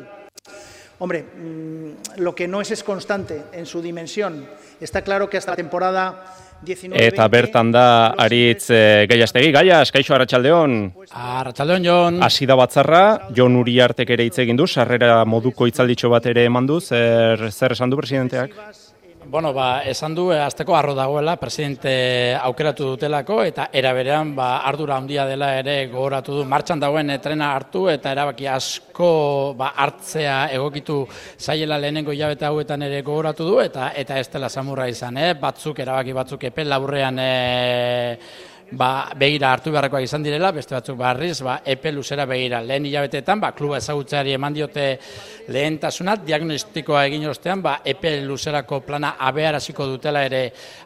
Hombre, mm, lo que no es es constante en su dimensión. Está claro que hasta la temporada 19, Eta bertan da aritz e, gaiastegi, gaias, kaixo arratsaldeon. Arratsaldeon Jon. Hasi da batzarra, Jon Uriartek ere hitz egin du, sarrera moduko hitzalditxo bat ere emandu, zer zer esan du presidenteak? Bueno, ba, esan du, eh, azteko arro dagoela, presidente aukeratu dutelako, eta eraberean, ba, ardura handia dela ere gogoratu du, martxan dagoen eh, trena hartu, eta erabaki asko ba, hartzea egokitu zaiela lehenengo hilabete hauetan ere gogoratu du, eta eta ez dela samurra izan, eh? batzuk, erabaki batzuk, epe laburrean... Eh, ba, begira hartu beharrekoak izan direla, beste batzuk barriz, ba, epe luzera begira. Lehen hilabeteetan, ba, kluba ezagutzeari eman diote lehentasunat, diagnostikoa egin ostean, ba, epe luzerako plana abearaziko dutela ere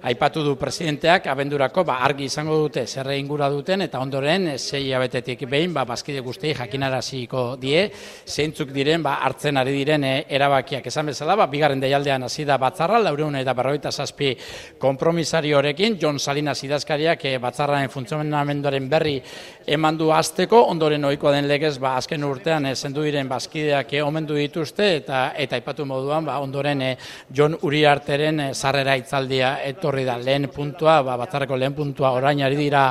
aipatu du presidenteak, abendurako, ba, argi izango dute, zerre ingura duten, eta ondoren, zei hilabetetik behin, ba, bazkide guzti jakinaraziko die, zeintzuk diren, ba, hartzen ari diren e, erabakiak. Esan bezala, ba, bigarren deialdean hasi da batzarra, laureun eta berroita zazpi kompromisariorekin, John Salinas idazkariak e, batzarra batzarraren funtzionamenduaren berri eman du azteko, ondoren ohikoa den legez, ba, azken urtean e, zendu diren bazkideak e, omendu dituzte, eta eta aipatu moduan, ba, ondoren e, John Uriarteren e, sarrera itzaldia etorri da lehen puntua, ba, batzarreko lehen puntua orain ari dira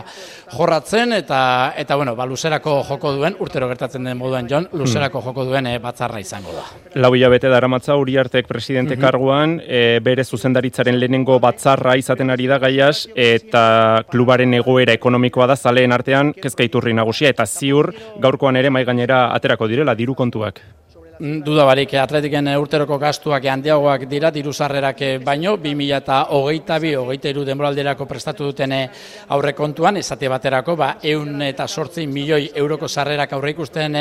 jorratzen, eta, eta bueno, ba, luzerako joko duen, urtero gertatzen den moduan John, luzerako hmm. joko duen e, batzarra izango da. Lau hilabete dara matza Uriartek presidente mm karguan, e, bere zuzendaritzaren lehenengo batzarra izaten ari da gaiaz, eta klubaren ego egoera ekonomikoa da zaleen artean kezka iturri nagusia eta ziur gaurkoan ere mai gainera aterako direla diru kontuak. Mm, dudabarik atletiken urteroko gastuak handiagoak dira, diru sarrerak baino, 2000 eta hogeita bi, hogeita iru denboralderako prestatu duten aurre kontuan, esate baterako, ba, eun eta sortzi milioi euroko sarrerak aurre ikusten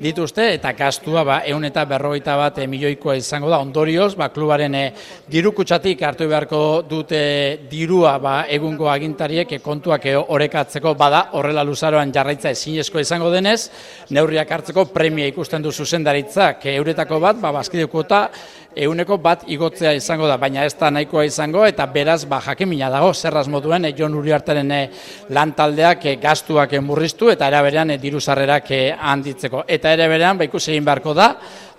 dituzte, eta gastua, ba, eun eta berrogeita bat milioikoa izango da, ondorioz, ba, klubaren diru kutsatik hartu beharko dute dirua, ba, egungo agintariek kontuak orekatzeko. Bada, horrela luzaroan jarraitza ezinezko izango denez, neurriak hartzeko premia ikusten du zuzendaritzak, euretako bat, ba, bazkidekuota, euneko bat igotzea izango da, baina ez da nahikoa izango, eta beraz, ba, jakimina dago, zerraz moduen, e, Jon Uriartaren e, lan taldeak e, gastuak murriztu, eta ere berean e, diru sarrerak handitzeko. Eta ere berean, ba, ikusi egin beharko da,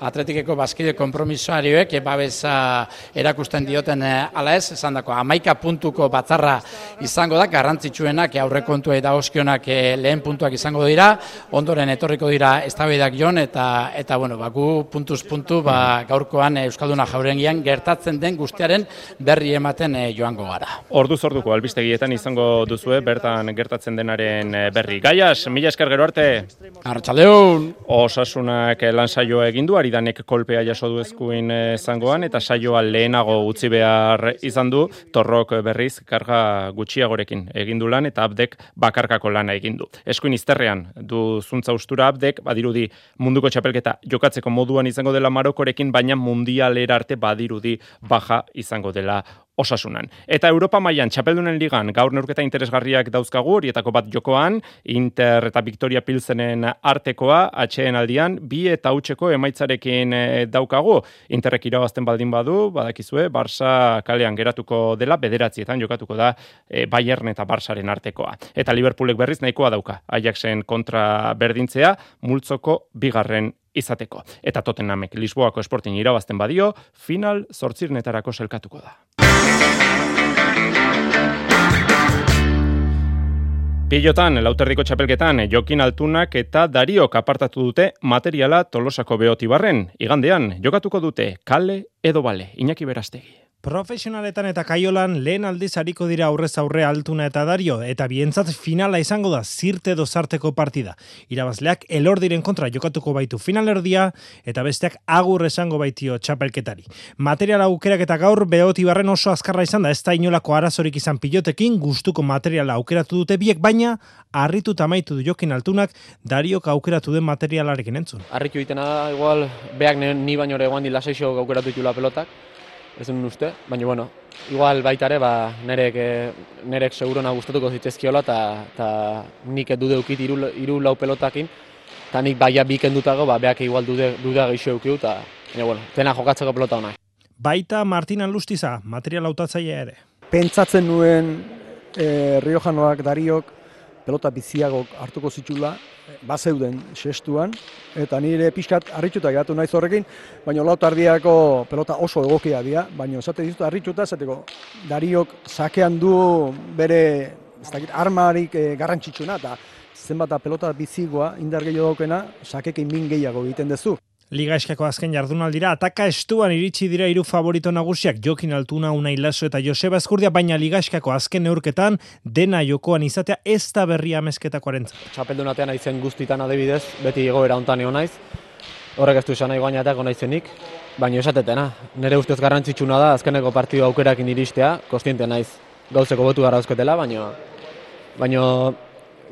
atletikeko bazkide kompromisoarioek, e, babesa erakusten dioten e, ala ez, esan dako, amaika puntuko batzarra izango da, garrantzitsuenak, e, oskionak e, lehen puntuak izango dira, ondoren etorriko dira eztabaidak jon, eta, eta bueno, ba, gu puntuz puntu, ba, gaurkoan Euskal Euskalduna jaurengian gertatzen den guztiaren berri ematen e, joango gara. Ordu zorduko albistegietan izango duzue bertan gertatzen denaren eh, berri. Gaias, mila esker gero arte. Arratxaldeon. Osasunak lan saioa egin du, aridanek kolpea jaso du ezkuin eh, zangoan, eta saioa lehenago utzi behar izan du, torrok berriz karga gutxiagorekin egin du lan, eta abdek bakarkako lana egin du. Eskuin izterrean du zuntza ustura abdek, badirudi munduko txapelketa jokatzeko moduan izango dela marokorekin, baina mundial finalera arte badirudi baja izango dela osasunan. Eta Europa mailan txapeldunen ligan gaur neurketa interesgarriak dauzkagu, horietako bat jokoan, Inter eta Victoria Pilsenen artekoa, atxeen aldian, bi eta utxeko emaitzarekin eh, daukagu. Interrek irabazten baldin badu, badakizue, Barça kalean geratuko dela, bederatzietan jokatuko da e, Bayern eta Barçaren artekoa. Eta Liverpoolek berriz nahikoa dauka, Ajaxen kontra berdintzea, multzoko bigarren izateko. Eta Tottenhamek Lisboako esportin irabazten badio, final zortzirnetarako selkatuko da. Pilotan, lauterdiko txapelketan, Jokin Altunak eta Dariok apartatu dute materiala Tolosako beotibarren. Igandean, jokatuko dute, kale edo bale, Iñaki Berastegi. Profesionaletan eta kaiolan lehen aldiz hariko dira aurrez aurre altuna eta dario, eta bientzat finala izango da zirte dozarteko partida. Irabazleak elordiren kontra jokatuko baitu finalerdia, eta besteak agur esango baitio txapelketari. Material aukerak eta gaur behoti barren oso azkarra izan da, ez da inolako arazorik izan pilotekin, gustuko materiala aukeratu dute biek, baina harritu tamaitu du jokin altunak, dariok aukeratu den materialarekin entzun. Harritu itena, igual, beak ni baino ere guan dilasaixo aukeratu itula pelotak, ez duen uste, baina bueno, igual baita ere, ba, nerek, eh, nerek segurona gustatuko zitzezkiola, eta nik dude ukit iru, iru lau pelotakin, eta nik baia biken dutago, ba, beak igual dude, dudea gehiago ukiu, eta bueno, tena jokatzeko pelota hona. Baita Martina Lustiza, material autatzaia ere. Pentsatzen nuen e, Riojanoak, Dariok, pelota biziagok hartuko zitula, bazeuden sestuan, eta nire pixkat harrituta geratu naiz horrekin, baina lau tardiako pelota oso egokia dira, baina esate dizut harrituta, esateko dariok sakean du bere ez dakit, armarik e, garrantzitsuna, eta zenbat pelota bizigoa indar gehiago daukena, sakekin min gehiago egiten duzu. Liga eskako azken jardunaldira, ataka estuan iritsi dira hiru favorito nagusiak Jokin Altuna, Unai Laso eta Joseba Eskurdia, baina Liga eskako azken neurketan dena jokoan izatea ez da berria amezketako arentza. Txapeldu natean aizen guztitan adibidez, beti egoera ontan egon naiz. Horrek ez du esan nahi guainatak naizenik, baina esatetena. Nere ustez garrantzitsuna da azkeneko partidu aukerakin iristea, kostiente naiz gauzeko botu gara baina, baina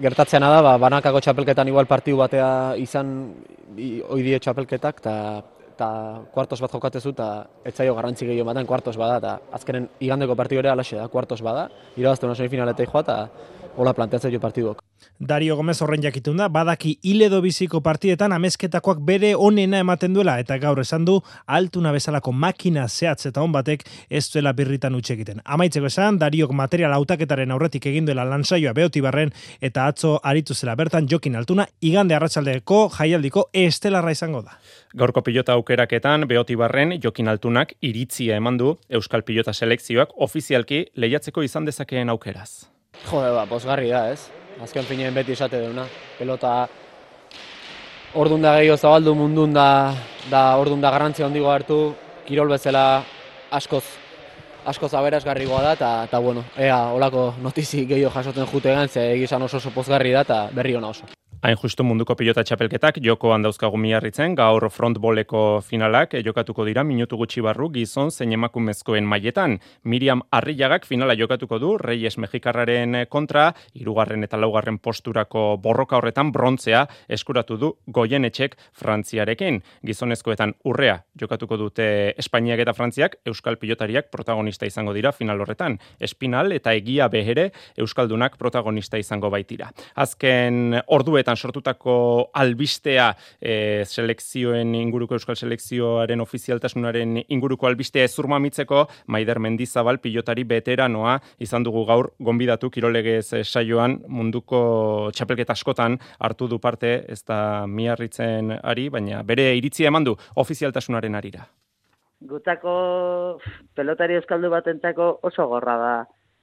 gertatzeana da, ba, banakako txapelketan igual partidu batea izan oidie txapelketak, eta eta kuartos bat jokatezu, eta etzaio garrantzi gehiago baten kuartos bada, eta azkenen igandeko partidu ere alaxe da, kuartos bada, irabazte una semifinaletai joa, eta hola planteatzen jo partiduk. Dario Gomez horren jakitun da, badaki iledo biziko partidetan amezketakoak bere onena ematen duela, eta gaur esan du, altuna bezalako makina zehatz eta hon batek ez duela birritan utxe egiten. Amaitzeko esan, Dariok material autaketaren aurretik egin duela lansaioa beoti barren, eta atzo aritu zela bertan jokin altuna, igande arratsaldeko jaialdiko estelarra izango da. Gaurko pilota aukeraketan beoti barren jokin altunak iritzia eman du Euskal Pilota selekzioak ofizialki lehiatzeko izan dezakeen aukeraz. Jode, ba, posgarri da, ez? Azken finean beti esate duna. Pelota ordun da gehiago zabaldu mundun da, da ordun da garrantzia hondigo hartu, kirol bezala askoz askoz aberazgarrigoa da, eta, eta bueno, ea, olako notizi gehiago jasoten jute ze egizan oso oso pozgarri da, eta berri ona oso. Hain justu munduko pilota txapelketak jokoan dauzkagu miarritzen, gaur frontboleko finalak jokatuko dira minutu gutxi barru gizon zein emakumezkoen mailetan. Miriam Arrillagak finala jokatuko du Reyes Mexikarraren kontra, irugarren eta laugarren posturako borroka horretan brontzea eskuratu du goienetxek Frantziarekin. Gizonezkoetan urrea jokatuko dute Espainiak eta Frantziak, Euskal pilotariak protagonista izango dira final horretan. Espinal eta egia behere Euskaldunak protagonista izango baitira. Azken orduetan sortutako albistea e, selekzioen inguruko euskal selekzioaren ofizialtasunaren inguruko albistea ezurma mitzeko Maider Mendizabal pilotari veteranoa izan dugu gaur gonbidatu kirolegez saioan munduko txapelketa askotan hartu du parte ez da miarritzen ari, baina bere iritzia eman du ofizialtasunaren arira. Gutako pelotari euskaldu batentzako oso gorra da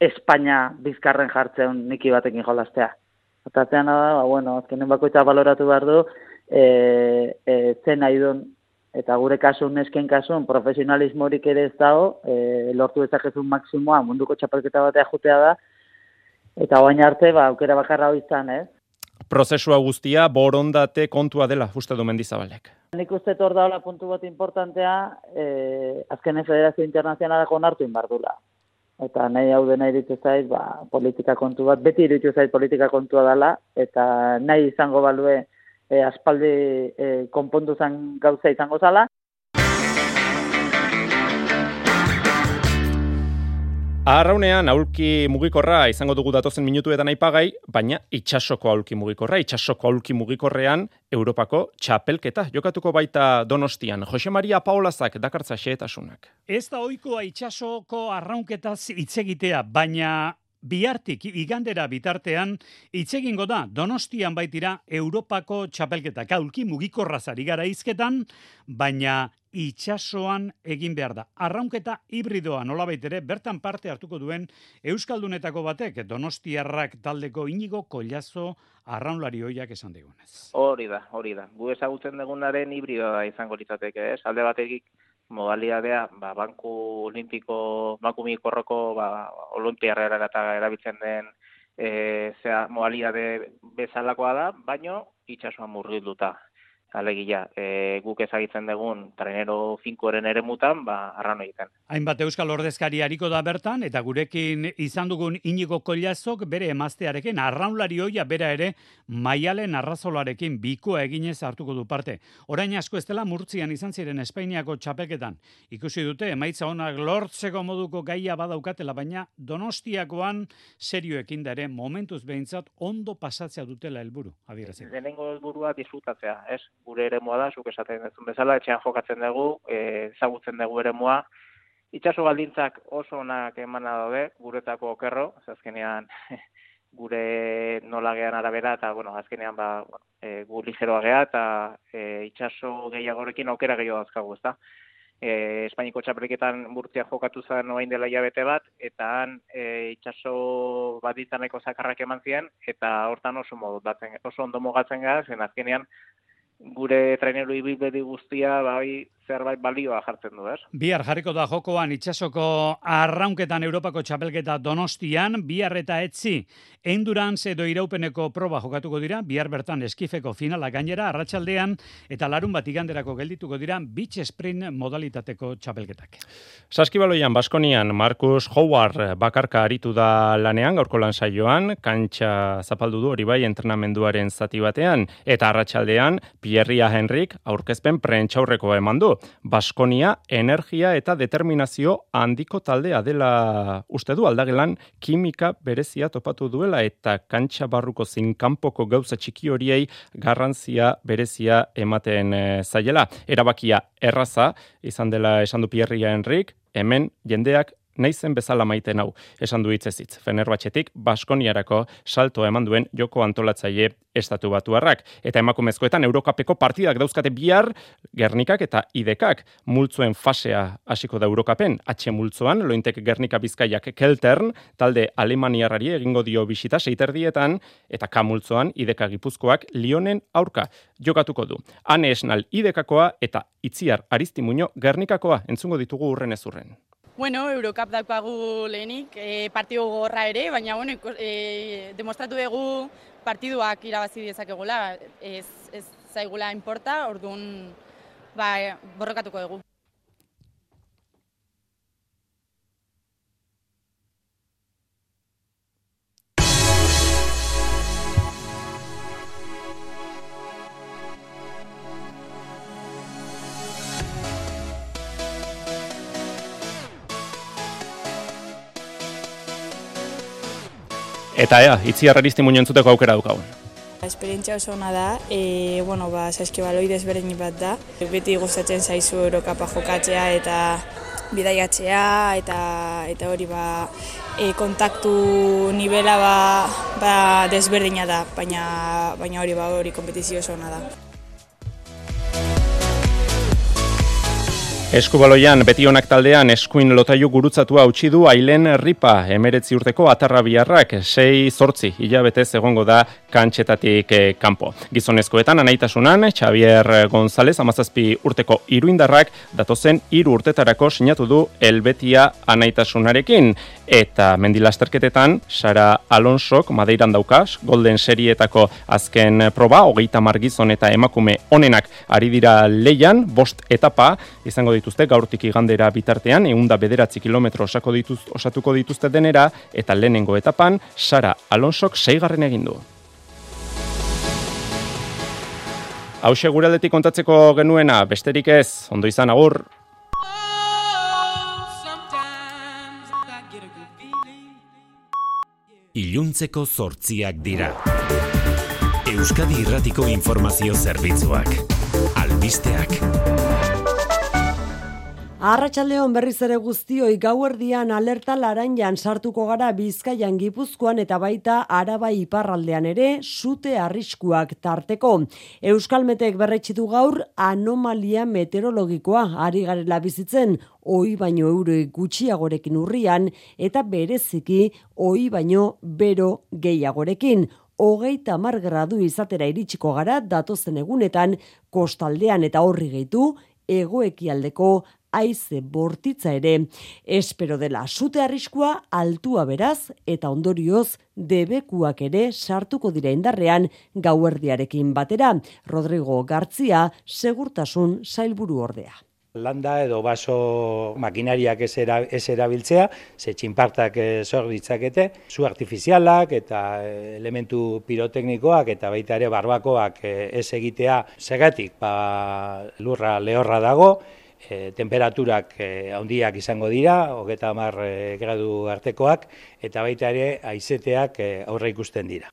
Espainia bizkarren jartzen niki batekin jolastea. Eta zean da, ba, bueno, azkenen bakoitza baloratu behar du, e, e, zen nahi duen, eta gure kasun, nesken kasun, profesionalismorik ere ez dago, e, lortu ezakezun maksimoa munduko txapelketa batea jutea da, eta baina arte, ba, aukera bakarra hori izan, ez? Prozesua guztia, borondate kontua dela, uste du mendizabalek. Nik uste tor daula puntu bat importantea, e, azkenen Federazio Internazionalako onartu inbardula eta nahi hau dena iritzu zait, ba, politika kontu bat, beti iritzu zait politika kontua dela, eta nahi izango balue e, aspaldi e, konpondu zen gauza izango zala, Arraunean aulki mugikorra izango dugu datozen minutuetan aipagai, baina itxasoko aulki mugikorra, itxasoko aulki mugikorrean Europako txapelketa jokatuko baita Donostian. Jose Maria Paolazak dakartza xeetasunak. Ez da oikoa itxasoko arraunketaz hitz egitea, baina bihartik igandera bitartean hitz egingo da Donostian baitira Europako txapelketa. Aulki mugikorra zari gara izketan, baina itxasoan egin behar da. Arraunketa hibridoa nola baitere, bertan parte hartuko duen Euskaldunetako batek, Donostiarrak taldeko inigo kolazo arraunlari hoiak esan digunez. Hori da, hori da. Gu ezagutzen dugunaren hibridoa izango litzateke, ez? Alde batekik modalidadea, ba, banku olimpiko, banku mikorroko, ba, olimpiarra eta erabiltzen den e, zea, modalidade bezalakoa da, baino itxasuan murgilduta alegia, e, guk ezagitzen dugun trenero finkoren ere mutan, ba, arran egiten. Hainbat Euskal Ordezkari hariko da bertan, eta gurekin izan dugun inigo kollazok bere emaztearekin, arraunlari hoia bera ere, maialen arrazolarekin bikoa eginez hartuko du parte. Orain asko ez dela murtzian izan ziren Espainiako txapeketan. Ikusi dute, emaitza honak lortzeko moduko gaia badaukatela, baina donostiakoan serioekin da ere, momentuz behintzat, ondo pasatzea dutela helburu. Lehenengo helburua disfrutatzea, ez? Gure eremoa da, zuk esaten duzun bezala, etxean jokatzen dugu, e, ezagutzen dugu eremoa. Itxaso baldintzak oso onak emana daude, guretako okerro, azkenean gure nolagean arabera, eta bueno, azkenean ba, e, gu ligeroa geha, eta e, itxaso gehiagorekin aukera gehiago azkagu, ez da. E, Espainiko txapeliketan burtzia jokatu zen oain dela jabete bat, eta han e, itxaso baditzaneko zakarrak eman ziren, eta hortan oso, modu, oso ondo mogatzen gara, zen azkenean gure traineru ibilbedi guztia bai zerbait balioa jartzen du, ez? Bihar jarriko da jokoan itsasoko arraunketan Europako txapelketa Donostian, bihar eta etzi endurance edo iraupeneko proba jokatuko dira, bihar bertan eskifeko finala gainera arratsaldean eta larun bat iganderako geldituko dira beach sprint modalitateko txapelketak. Saskibaloian Baskonian Marcus Howard bakarka aritu da lanean gaurko lan saioan, kantxa zapaldu du hori bai entrenamenduaren zati batean eta arratsaldean Pierria Henrik aurkezpen prentxaurrekoa eman du. Baskonia energia eta determinazio handiko taldea dela uste du aldagelan kimika berezia topatu duela eta kantxa barruko zinkanpoko gauza txiki horiei garrantzia berezia ematen e, zaiela. Erabakia erraza izan dela esan du Pierria Henrik, hemen jendeak naizen bezala maiten hau, esan du hitzezitz. Fenerbahcetik Baskoniarako salto eman duen joko antolatzaile estatu batuarrak. Eta emakumezkoetan Eurokapeko partidak dauzkate bihar Gernikak eta Idekak multzoen fasea hasiko da Eurokapen. H multzoan lointek Gernika Bizkaiak Keltern talde Alemaniarrari egingo dio bisita seiterdietan eta K multzoan Ideka Gipuzkoak Lionen aurka jokatuko du. Ane Esnal Idekakoa eta Itziar Aristimuño Gernikakoa entzungo ditugu urren ezurren. Bueno, Eurocup daukagu lehenik, e, partidu gorra ere, baina bueno, e, demostratu dugu partiduak irabazi dezakegula, ez, ez zaigula inporta, orduan ba, borrokatuko dugu. Eta ea, itzi harraristi muño entzuteko aukera daukagun. Esperientzia oso ona da, e, bueno, ba, saskibaloi desberdin bat da. Beti gustatzen zaizu Eurokapa jokatzea eta bidaiatzea eta eta hori ba, e, kontaktu nivela ba, ba desberdina da, baina baina hori ba hori kompetizio oso ona da. Eskubaloian beti honak taldean eskuin lotaiu gurutzatua utzi du Ailen Ripa emeretzi urteko atarra biharrak sei zortzi hilabete egongo da kantxetatik eh, kanpo. Gizonezkoetan anaitasunan Xavier González amazazpi urteko iruindarrak datozen hiru urtetarako sinatu du Elbetia anaitasunarekin eta mendilasterketetan Sara Alonsok Madeiran daukas Golden Serietako azken proba hogeita margizon eta emakume onenak ari dira leian bost etapa izango dituzte gaurtik igandera bitartean, eunda bederatzi kilometro osako dituz, osatuko dituzte denera, eta lehenengo etapan, Sara Alonsok seigarren egin du. Hau seguraldetik kontatzeko genuena, besterik ez, ondo izan agur. Iluntzeko zortziak dira. Euskadi Irratiko Informazio Zerbitzuak. Albisteak. Arratxaldeon berriz ere guztioi gauerdian alerta laranjan sartuko gara bizkaian gipuzkoan eta baita araba iparraldean ere sute arriskuak tarteko. Euskalmetek berretxitu gaur anomalia meteorologikoa ari garela bizitzen, oi baino euro gutxiagorekin urrian eta bereziki oi baino bero gehiagorekin hogeita mar gradu izatera iritsiko gara datozen egunetan kostaldean eta horri gehitu egoekialdeko aize bortitza ere. Espero dela sute arriskua altua beraz eta ondorioz debekuak ere sartuko dira indarrean gauerdiarekin batera. Rodrigo Gartzia segurtasun sailburu ordea. Landa edo baso makinariak ez, erabiltzea, ze txinpartak zor ditzakete, zu artifizialak eta eh, elementu piroteknikoak eta baita ere barbakoak eh, ez egitea. Segatik ba, lurra lehorra dago, e, temperaturak e, handiak izango dira, hogeta hamar e, gradu artekoak, eta baita ere aizeteak e, aurre ikusten dira.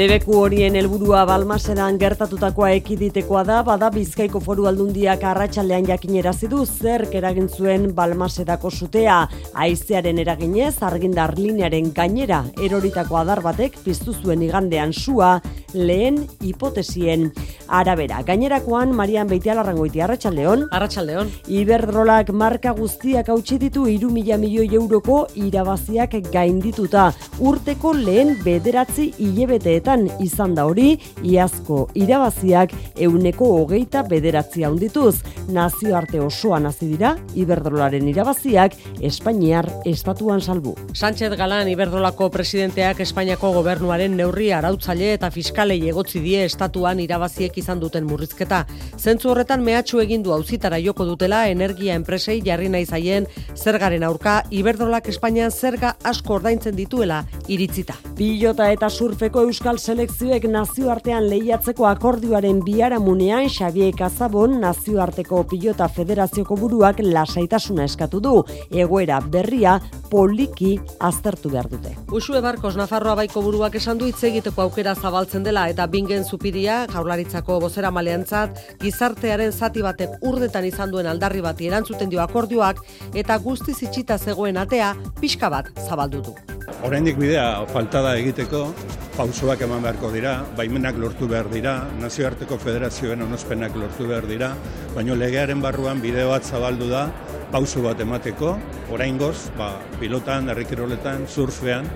Debeku horien helburua Balmasedan gertatutakoa ekiditekoa da, bada Bizkaiko Foru Aldundiak arratsaldean jakinerazi du zer eragin zuen Balmasedako sutea. Haizearen eraginez argindar linearen gainera eroritako adar batek piztu zuen igandean sua lehen hipotesien arabera. Gainerakoan Marian Beitialarrangoiti arratsaldeon. Arratsaldeon. Iberdrolak marka guztiak hautsi ditu 3000 milioi euroko irabaziak gaindituta. Urteko lehen bederatzi hilebete izan da hori, iazko irabaziak euneko hogeita bederatzia handituz. Nazioarte osoan hasi dira, Iberdrolaren irabaziak Espainiar estatuan salbu. Sánchez Galan Iberdrolako presidenteak Espainiako gobernuaren neurri arautzaile eta fiskalei egotzi die estatuan irabaziek izan duten murrizketa. Zentzu horretan mehatxu egin du auzitara joko dutela energia enpresei jarri nahi zaien zergaren aurka Iberdrolak Espainian zerga asko ordaintzen dituela iritzita. Pilota eta surfeko euskal Euskal selekzioek nazioartean lehiatzeko akordioaren biaramunean Xavier Kazabon nazioarteko pilota federazioko buruak lasaitasuna eskatu du. Egoera berria poliki aztertu behar dute. Usue Barkos Nafarroa baiko buruak esan du hitz egiteko aukera zabaltzen dela eta bingen zupiria jaurlaritzako bozera maleantzat gizartearen zati batek urdetan izan duen aldarri bati erantzuten dio akordioak eta guzti zitsita zegoen atea pixka bat zabaldu du. Oraindik bidea faltada egiteko pausoak eman beharko dira, baimenak lortu behar dira, nazioarteko federazioen onospenak lortu behar dira, baino legearen barruan bideo bat zabaldu da, pauso bat emateko, oraingoz, ba, pilotan, herrikiroletan, surfean,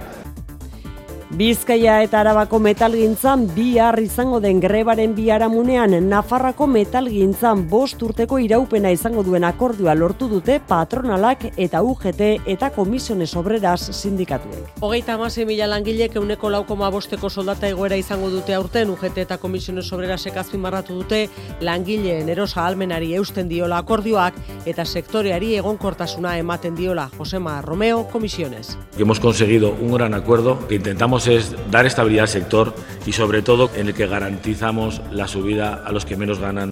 Bizkaia eta Arabako metalgintzan bihar izango den grebaren biharamunean Nafarrako metalgintzan bost urteko iraupena izango duen akordioa lortu dute patronalak eta UGT eta komisiones obreras sindikatuek. Hogeita amase mila langilek euneko laukoma bosteko soldata egoera izango dute aurten UGT eta komisiones obrerasek azpimarratu dute langileen erosa almenari eusten diola akordioak eta sektoreari egonkortasuna ematen diola Josema Romeo Comisiones. Hemos conseguido un gran acuerdo que intentamos es dar estabilidad al sector y sobre todo en el que garantizamos la subida a los que menos ganan.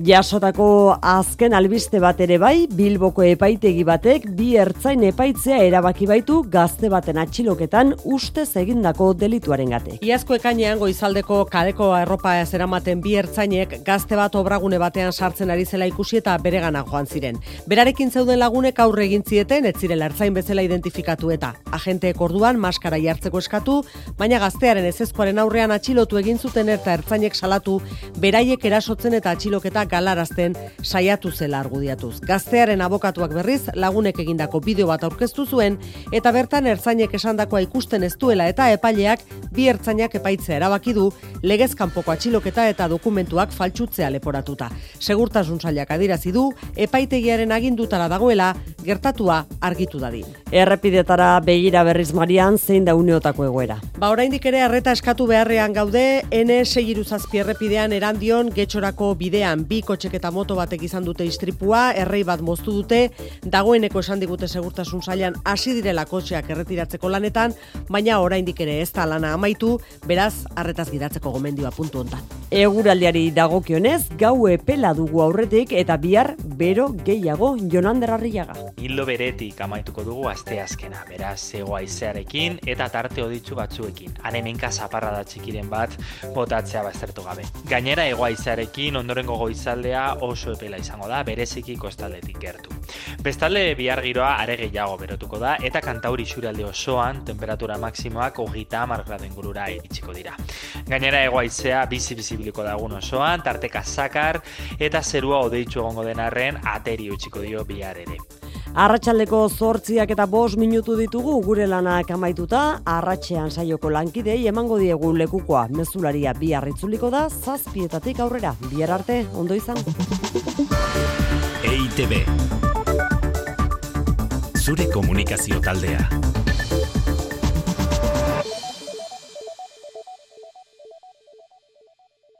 Jasotako azken albiste bat ere bai, Bilboko epaitegi batek bi ertzain epaitzea erabaki baitu gazte baten atxiloketan ustez egindako delituaren gate. Iazko ekainean goizaldeko kaleko erropa eramaten bi ertzainek gazte bat obragune batean sartzen ari zela ikusi eta beregana joan ziren. Berarekin zeuden lagunek aurre egin zieten ez zirela ertzain bezala identifikatu eta agenteek orduan maskara jartzeko eskatu, baina gaztearen ezezkoaren aurrean atxilotu egin zuten eta ertzainek salatu beraiek erasotzen eta atxiloketa galarazten saiatu zela argudiatuz. Gaztearen abokatuak berriz lagunek egindako bideo bat aurkeztu zuen eta bertan ertzainek esandakoa ikusten ez duela eta epaileak bi ertzainak epaitzea erabaki du legez kanpoko atxiloketa eta dokumentuak faltsutzea leporatuta. Segurtasun sailak adirazi du epaitegiaren agindutara dagoela gertatua argitu dadin. Errepidetara begira berriz marian zein da uneotako egoera. Ba oraindik ere arreta eskatu beharrean gaude N6 errepidean erandion getxorako bidean bi kotxek eta moto batek izan dute istripua, errei bat moztu dute, dagoeneko esan digute segurtasun sailan hasi direla kotxeak erretiratzeko lanetan, baina oraindik ere ez da lana amaitu, beraz, arretaz gidatzeko gomendioa puntu hontan. Eguraldiari dagokionez, gau epela dugu aurretik eta bihar bero gehiago Jonander Arriaga. Hildo beretik amaituko dugu aste azkena, beraz, zego aizearekin eta tarte oditzu batzuekin. Hanemenka zaparra da txikiren bat botatzea baztertu gabe. Gainera, ego aizearekin ondorengo goizaldea oso epela izango da, bereziki kostaldetik gertu. Bestalde bihar giroa are gehiago berotuko da eta kantauri xuralde osoan temperatura maksimoak hogita hamar gradu ingurura iritsiko dira. Gainera egoaizea bizi bizibiliko dagun osoan, tarteka zakar eta zerua odeitzu egongo denarren ateri utziko dio bihar ere. Arratxaldeko zortziak eta bos minutu ditugu gure lanak amaituta, arratxean saioko lankidei emango diegu lekukoa. Mezularia bi harritzuliko da, zazpietatik aurrera. Bihar arte, ondo izan. EITB Zure komunikazio taldea.